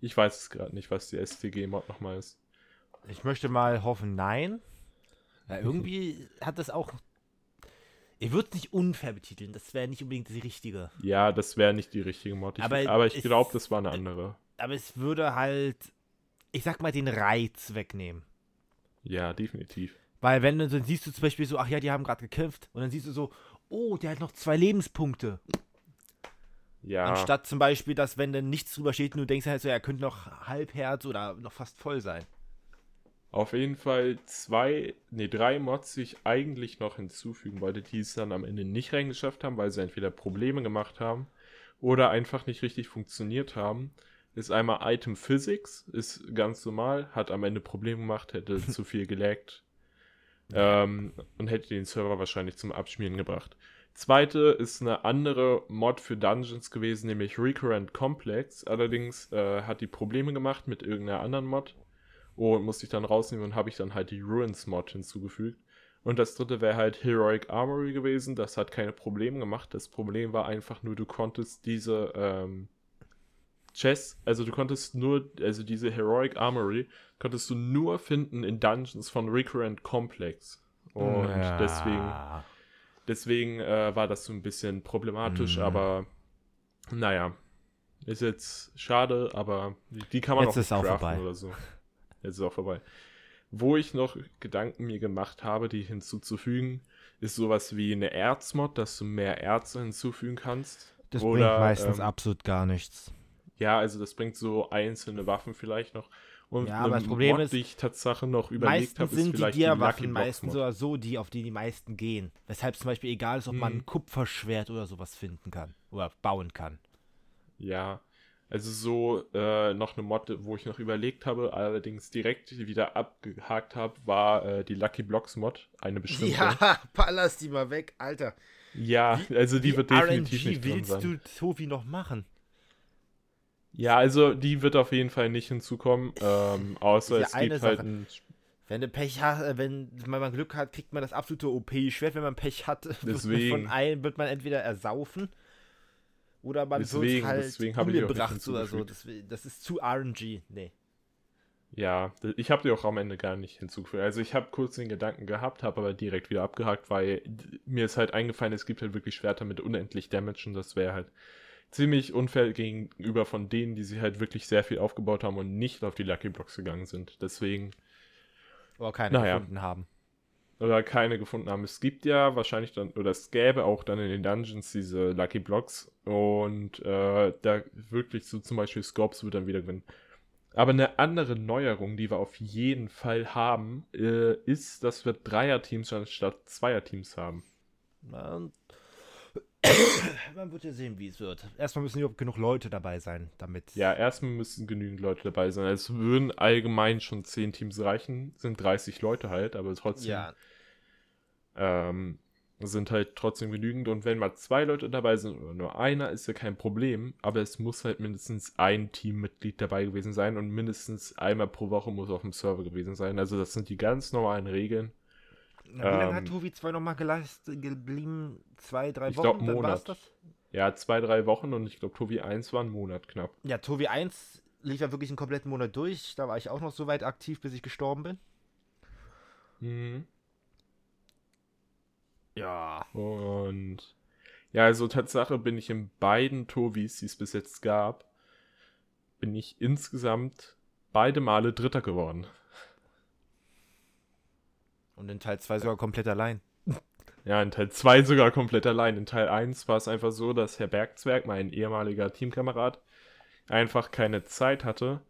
Ich weiß es gerade nicht, was die STG-Mod nochmal ist. Ich möchte mal hoffen, nein. Ja, irgendwie hat das auch. Ich würde es nicht unfair betiteln, das wäre nicht unbedingt die richtige. Ja, das wäre nicht die richtige Mod. Ich, aber, aber ich glaube, das war eine andere. Aber es würde halt, ich sag mal, den Reiz wegnehmen. Ja, definitiv. Weil wenn du dann siehst du zum Beispiel so, ach ja, die haben gerade gekämpft und dann siehst du so, oh, der hat noch zwei Lebenspunkte. Ja. Anstatt zum Beispiel, dass wenn dann nichts drüber steht und du denkst halt so, er könnte noch halb Herz oder noch fast voll sein. Auf jeden Fall zwei, nee, drei Mods, die ich eigentlich noch hinzufügen wollte, die es dann am Ende nicht reingeschafft haben, weil sie entweder Probleme gemacht haben oder einfach nicht richtig funktioniert haben. Ist einmal Item Physics, ist ganz normal, hat am Ende Probleme gemacht, hätte zu viel gelaggt ähm, und hätte den Server wahrscheinlich zum Abschmieren gebracht. Zweite ist eine andere Mod für Dungeons gewesen, nämlich Recurrent Complex. Allerdings äh, hat die Probleme gemacht mit irgendeiner anderen Mod und musste ich dann rausnehmen und habe ich dann halt die Ruins Mod hinzugefügt. Und das dritte wäre halt Heroic Armory gewesen. Das hat keine Probleme gemacht. Das Problem war einfach nur, du konntest diese ähm, Chests, also du konntest nur, also diese Heroic Armory, konntest du nur finden in Dungeons von Recurrent Complex. Und ja. deswegen Deswegen äh, war das so ein bisschen problematisch, mhm. aber naja. Ist jetzt schade, aber die kann man jetzt ist auch vorbei. oder so. Jetzt ist auch vorbei. Wo ich noch Gedanken mir gemacht habe, die hinzuzufügen, ist sowas wie eine Erzmod, dass du mehr Erze hinzufügen kannst. Das oder, bringt meistens ähm, absolut gar nichts. Ja, also das bringt so einzelne Waffen vielleicht noch. Und ja, aber das Problem ist, ich Tatsache noch überlegt habe, ist vielleicht die Dia-Waffen meistens oder so die, auf die die meisten gehen. Weshalb zum Beispiel egal ist, ob hm. man ein Kupferschwert oder sowas finden kann oder bauen kann. Ja, also so äh, noch eine Mod, wo ich noch überlegt habe, allerdings direkt wieder abgehakt habe, war äh, die Lucky Blocks Mod, eine bestimmte. Ja, ballerst die mal weg, Alter. Ja, wie, also die wird definitiv RNG nicht drin willst du Tobi noch machen? Ja, also die wird auf jeden Fall nicht hinzukommen, ähm, außer es gibt halt ein wenn du Pech hast, äh, wenn man Glück hat, kriegt man das absolute OP-Schwert. Wenn man Pech hat, deswegen, von einem wird man entweder ersaufen oder man deswegen, wird halt deswegen umgebracht oder so. Das, das, ist zu RNG. Nee. Ja, ich habe die auch am Ende gar nicht hinzugefügt. Also ich habe kurz den Gedanken gehabt, habe aber direkt wieder abgehakt, weil mir ist halt eingefallen, es gibt halt wirklich Schwerter mit unendlich Damage und das wäre halt ziemlich unfair gegenüber von denen, die sich halt wirklich sehr viel aufgebaut haben und nicht auf die Lucky Blocks gegangen sind. Deswegen. Oder keine naja. gefunden haben. Oder keine gefunden haben. Es gibt ja wahrscheinlich dann, oder es gäbe auch dann in den Dungeons diese Lucky Blocks und äh, da wirklich so zum Beispiel Scorps wird dann wieder gewinnen. Aber eine andere Neuerung, die wir auf jeden Fall haben, äh, ist, dass wir Dreier-Teams anstatt Zweier-Teams haben. Und Man wird ja sehen, wie es wird. Erstmal müssen überhaupt genug Leute dabei sein, damit. Ja, erstmal müssen genügend Leute dabei sein. Es würden allgemein schon 10 Teams reichen. Sind 30 Leute halt, aber trotzdem. Ja. Ähm, sind halt trotzdem genügend. Und wenn mal zwei Leute dabei sind oder nur einer, ist ja kein Problem. Aber es muss halt mindestens ein Teammitglied dabei gewesen sein und mindestens einmal pro Woche muss auf dem Server gewesen sein. Also, das sind die ganz normalen Regeln. Na, wie lange hat ähm, Tobi 2 nochmal geblieben? Zwei, drei ich Wochen? Glaub, Monat. war's das? Ja, zwei, drei Wochen und ich glaube, Tobi 1 war ein Monat knapp. Ja, Tobi 1 lief ja wirklich einen kompletten Monat durch. Da war ich auch noch so weit aktiv, bis ich gestorben bin. Mhm. Ja. Und ja, also Tatsache bin ich in beiden Tobis, die es bis jetzt gab, bin ich insgesamt beide Male Dritter geworden. Und in Teil 2 sogar komplett allein. Ja, in Teil 2 sogar komplett allein. In Teil 1 war es einfach so, dass Herr Bergzwerg, mein ehemaliger Teamkamerad, einfach keine Zeit hatte.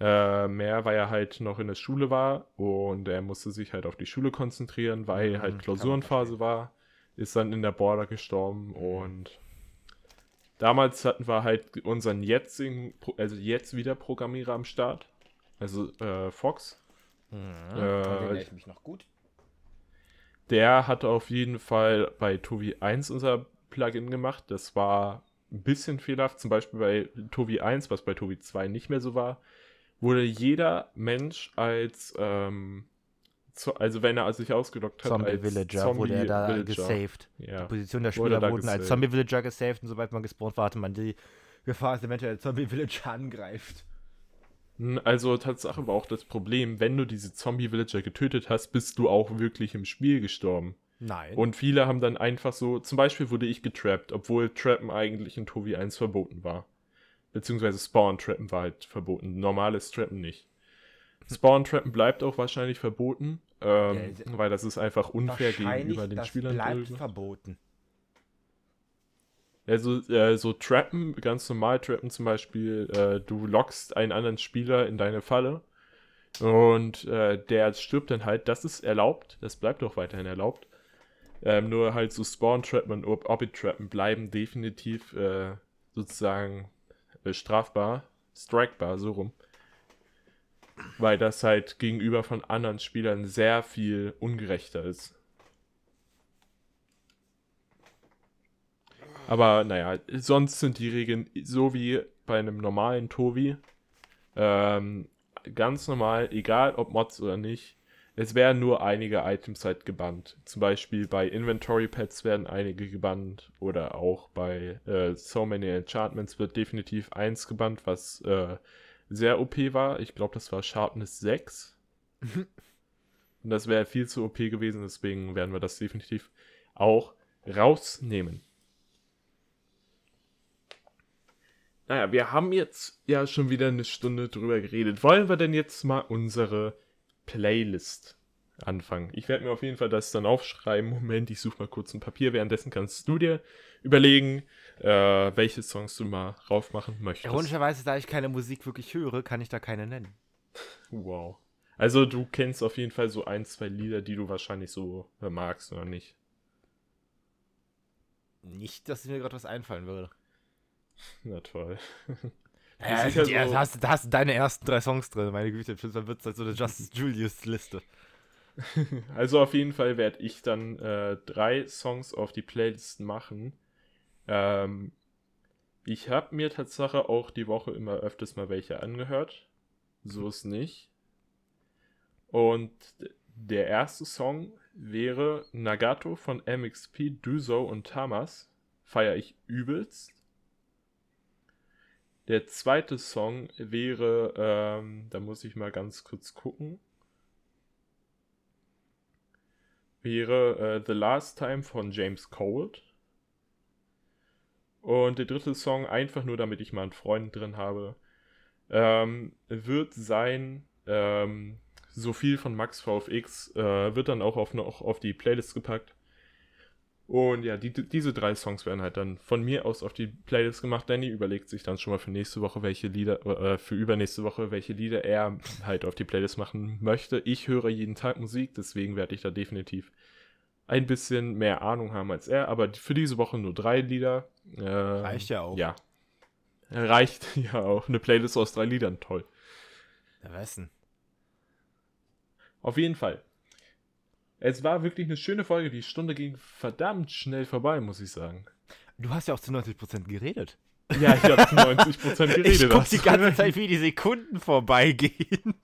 Äh, mehr, weil er halt noch in der Schule war und er musste sich halt auf die Schule konzentrieren, weil mhm, halt Klausurenphase war. Ist dann in der Border gestorben und damals hatten wir halt unseren jetzigen, also jetzt wieder Programmierer am Start. Also äh, Fox. Mhm. Äh, erinnere ich mich noch gut. Der hatte auf jeden Fall bei Tovi 1 unser Plugin gemacht. Das war ein bisschen fehlerhaft. Zum Beispiel bei Tovi 1, was bei Tovi 2 nicht mehr so war, wurde jeder Mensch als, ähm, zo- also wenn er sich ausgelockt hat, Zombie als Villager wurde er da Zombie-Villager. gesaved. Ja. Die Position der Wurde Spieler da wurden als gesaved. Zombie Villager gesaved und sobald man gespawnt war, hatte man die Gefahr, dass eventuell der Zombie Villager angreift. Also Tatsache war auch das Problem, wenn du diese Zombie-Villager getötet hast, bist du auch wirklich im Spiel gestorben. Nein. Und viele haben dann einfach so, zum Beispiel wurde ich getrappt, obwohl Trappen eigentlich in Tovi 1 verboten war. Beziehungsweise Spawn-Trappen war halt verboten, normales Trappen nicht. Spawn-Trappen bleibt auch wahrscheinlich verboten, ähm, Ja, weil das ist einfach unfair gegenüber den das Spielern. bleibt drüben. verboten. Also äh, so Trappen, ganz normal Trappen zum Beispiel, äh, du lockst einen anderen Spieler in deine Falle und äh, der stirbt dann halt, das ist erlaubt, das bleibt auch weiterhin erlaubt. Ähm, nur halt so Spawn-Trappen und Orbit-Trappen bleiben definitiv äh, sozusagen äh, strafbar, strikebar, so rum. Weil das halt gegenüber von anderen Spielern sehr viel ungerechter ist. Aber naja, sonst sind die Regeln so wie bei einem normalen Tovi. Ähm, ganz normal, egal ob Mods oder nicht. Es werden nur einige Items halt gebannt. Zum Beispiel bei Inventory Pets werden einige gebannt. Oder auch bei äh, So Many Enchantments wird definitiv eins gebannt, was äh, sehr OP war. Ich glaube, das war Sharpness 6. Und das wäre viel zu OP gewesen, deswegen werden wir das definitiv auch rausnehmen. Naja, wir haben jetzt ja schon wieder eine Stunde drüber geredet. Wollen wir denn jetzt mal unsere Playlist anfangen? Ich werde mir auf jeden Fall das dann aufschreiben. Moment, ich suche mal kurz ein Papier. Währenddessen kannst du dir überlegen, äh, welche Songs du mal raufmachen möchtest. Ironischerweise, da ich keine Musik wirklich höre, kann ich da keine nennen. Wow. Also du kennst auf jeden Fall so ein, zwei Lieder, die du wahrscheinlich so magst, oder nicht? Nicht, dass mir gerade was einfallen würde. Na toll. Ja, ja die- so- da, hast, da hast du deine ersten drei Songs drin, meine Güte. Dann wird es halt so eine Justice Julius-Liste. Also auf jeden Fall werde ich dann äh, drei Songs auf die Playlist machen. Ähm, ich habe mir Tatsache auch die Woche immer öfters mal welche angehört. So ist nicht. Und der erste Song wäre Nagato von MXP, Duzo und Tamas. Feier ich übelst. Der zweite Song wäre, ähm, da muss ich mal ganz kurz gucken. wäre äh, The Last Time von James Cold. Und der dritte Song, einfach nur damit ich mal einen Freund drin habe, ähm, wird sein ähm, So viel von Max VFX, äh, wird dann auch auf, noch auf die Playlist gepackt. Und ja, die, diese drei Songs werden halt dann von mir aus auf die Playlist gemacht. Danny überlegt sich dann schon mal für nächste Woche, welche Lieder, äh, für übernächste Woche, welche Lieder er halt auf die Playlist machen möchte. Ich höre jeden Tag Musik, deswegen werde ich da definitiv ein bisschen mehr Ahnung haben als er. Aber für diese Woche nur drei Lieder. Äh, Reicht ja auch. Ja. Reicht ja auch. Eine Playlist aus drei Liedern, toll. Wer weiß denn? Auf jeden Fall. Es war wirklich eine schöne Folge. Die Stunde ging verdammt schnell vorbei, muss ich sagen. Du hast ja auch zu 90% geredet. Ja, ich habe zu 90% geredet. Ich guck die ganze. Zeit, wie die Sekunden vorbeigehen.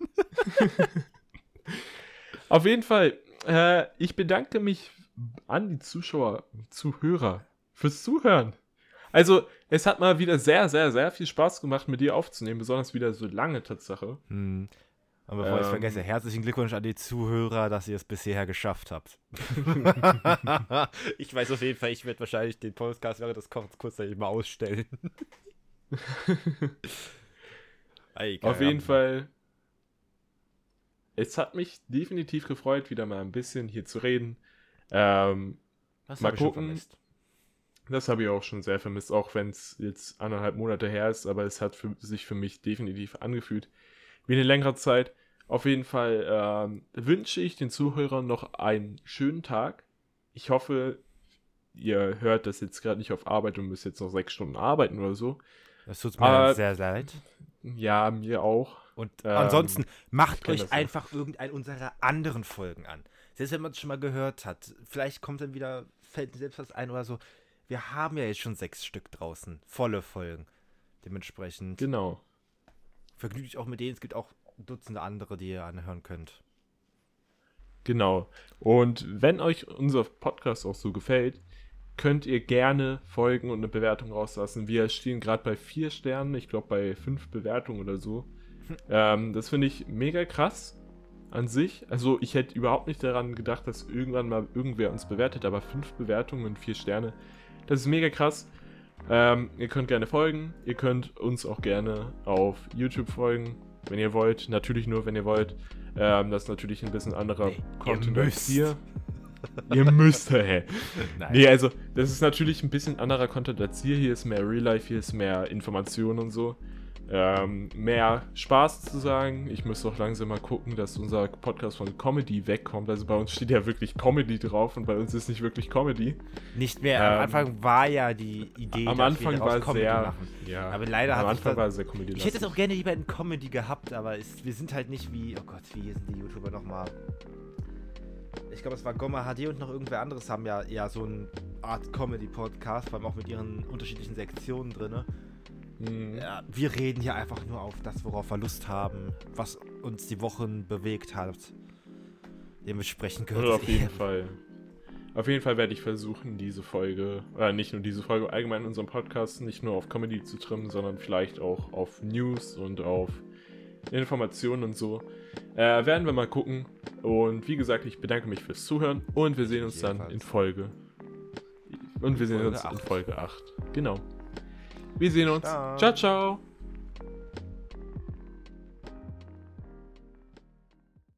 Auf jeden Fall, äh, ich bedanke mich an die Zuschauer, Zuhörer fürs Zuhören. Also, es hat mal wieder sehr, sehr, sehr viel Spaß gemacht, mit dir aufzunehmen, besonders wieder so lange Tatsache. Hm. Aber bevor ich Ähm. vergesse, herzlichen Glückwunsch an die Zuhörer, dass ihr es bis hierher geschafft habt. ich weiß auf jeden Fall, ich werde wahrscheinlich den Podcast während des Kochens kurzzeitig mal ausstellen. Ei, Auf jeden. Fall, es hat mich definitiv gefreut, wieder mal ein bisschen hier zu reden. Ähm, Das mal ich gucken. Das habe ich auch schon sehr vermisst, auch wenn es jetzt anderthalb Monate her ist, aber es hat für, sich für mich definitiv angefühlt wie eine längere Zeit. Auf jeden Fall ähm, wünsche ich den Zuhörern noch einen schönen Tag. Ich hoffe, ihr hört das jetzt gerade nicht auf Arbeit und müsst jetzt noch sechs Stunden arbeiten oder so. Das tut mir Aber- sehr leid. Ja, mir auch. Und Ähm, ansonsten macht euch einfach irgendeine unserer anderen Folgen an. Selbst wenn man es schon mal gehört hat. Vielleicht kommt dann wieder, fällt mir selbst was ein oder so. Wir haben ja jetzt schon sechs Stück draußen. Volle Folgen. Dementsprechend Genau. Vergnügt euch auch mit denen. Es gibt auch Dutzende andere, die ihr anhören könnt. Genau. Und wenn euch unser Podcast auch so gefällt, könnt ihr gerne folgen und eine Bewertung rauslassen. Wir stehen gerade bei vier Sternen, ich glaube bei fünf Bewertungen oder so. ähm, das finde ich mega krass an sich. Also ich hätte überhaupt nicht daran gedacht, dass irgendwann mal irgendwer uns bewertet, aber fünf Bewertungen und vier Sterne, das ist mega krass. Ähm, ihr könnt gerne folgen. Ihr könnt uns auch gerne auf YouTube folgen, wenn ihr wollt. Natürlich nur, wenn ihr wollt. Ähm, das ist natürlich ein bisschen anderer Nee, ihr Content als hier. ihr müsst, hä? Nein. Nee, also, das ist natürlich ein bisschen anderer Content als hier. Hier ist mehr Real Life, hier ist mehr Information und so. Ähm, mehr Spaß zu sagen. Ich müsste auch langsam mal gucken, dass unser Podcast von Comedy wegkommt. Also bei uns steht ja wirklich Comedy drauf und bei uns ist nicht wirklich Comedy. Nicht mehr. Am Ähm, Anfang war ja die Idee, Am dass Anfang wir war Comedy sehr. machen. Ja, Aber leider am Anfang war es sehr Comedy. Ich hätte es auch gerne lieber in Comedy gehabt, aber es, wir sind halt nicht wie, oh Gott, wie sind die YouTuber nochmal? Ich glaube, es war Gomma HD und noch irgendwer anderes haben ja, ja so eine Art Comedy-Podcast, vor allem auch mit ihren unterschiedlichen Sektionen drin. Mhm. Ja, wir reden hier einfach nur auf das, worauf wir Lust haben, was uns die Wochen bewegt hat. Dementsprechend gehört es auf jeden Fall. Auf jeden Fall werde ich versuchen, diese Folge, äh, nicht nur diese Folge, allgemein unseren Podcast nicht nur auf Comedy zu trimmen, sondern vielleicht auch auf News und auf Informationen und so. Äh, werden wir mal gucken. Und wie gesagt, ich bedanke mich fürs Zuhören und wir sehen uns dann in Folge. Und wir sehen Folge uns in. Folge 8. Genau. Wir sehen uns. Ciao. ciao.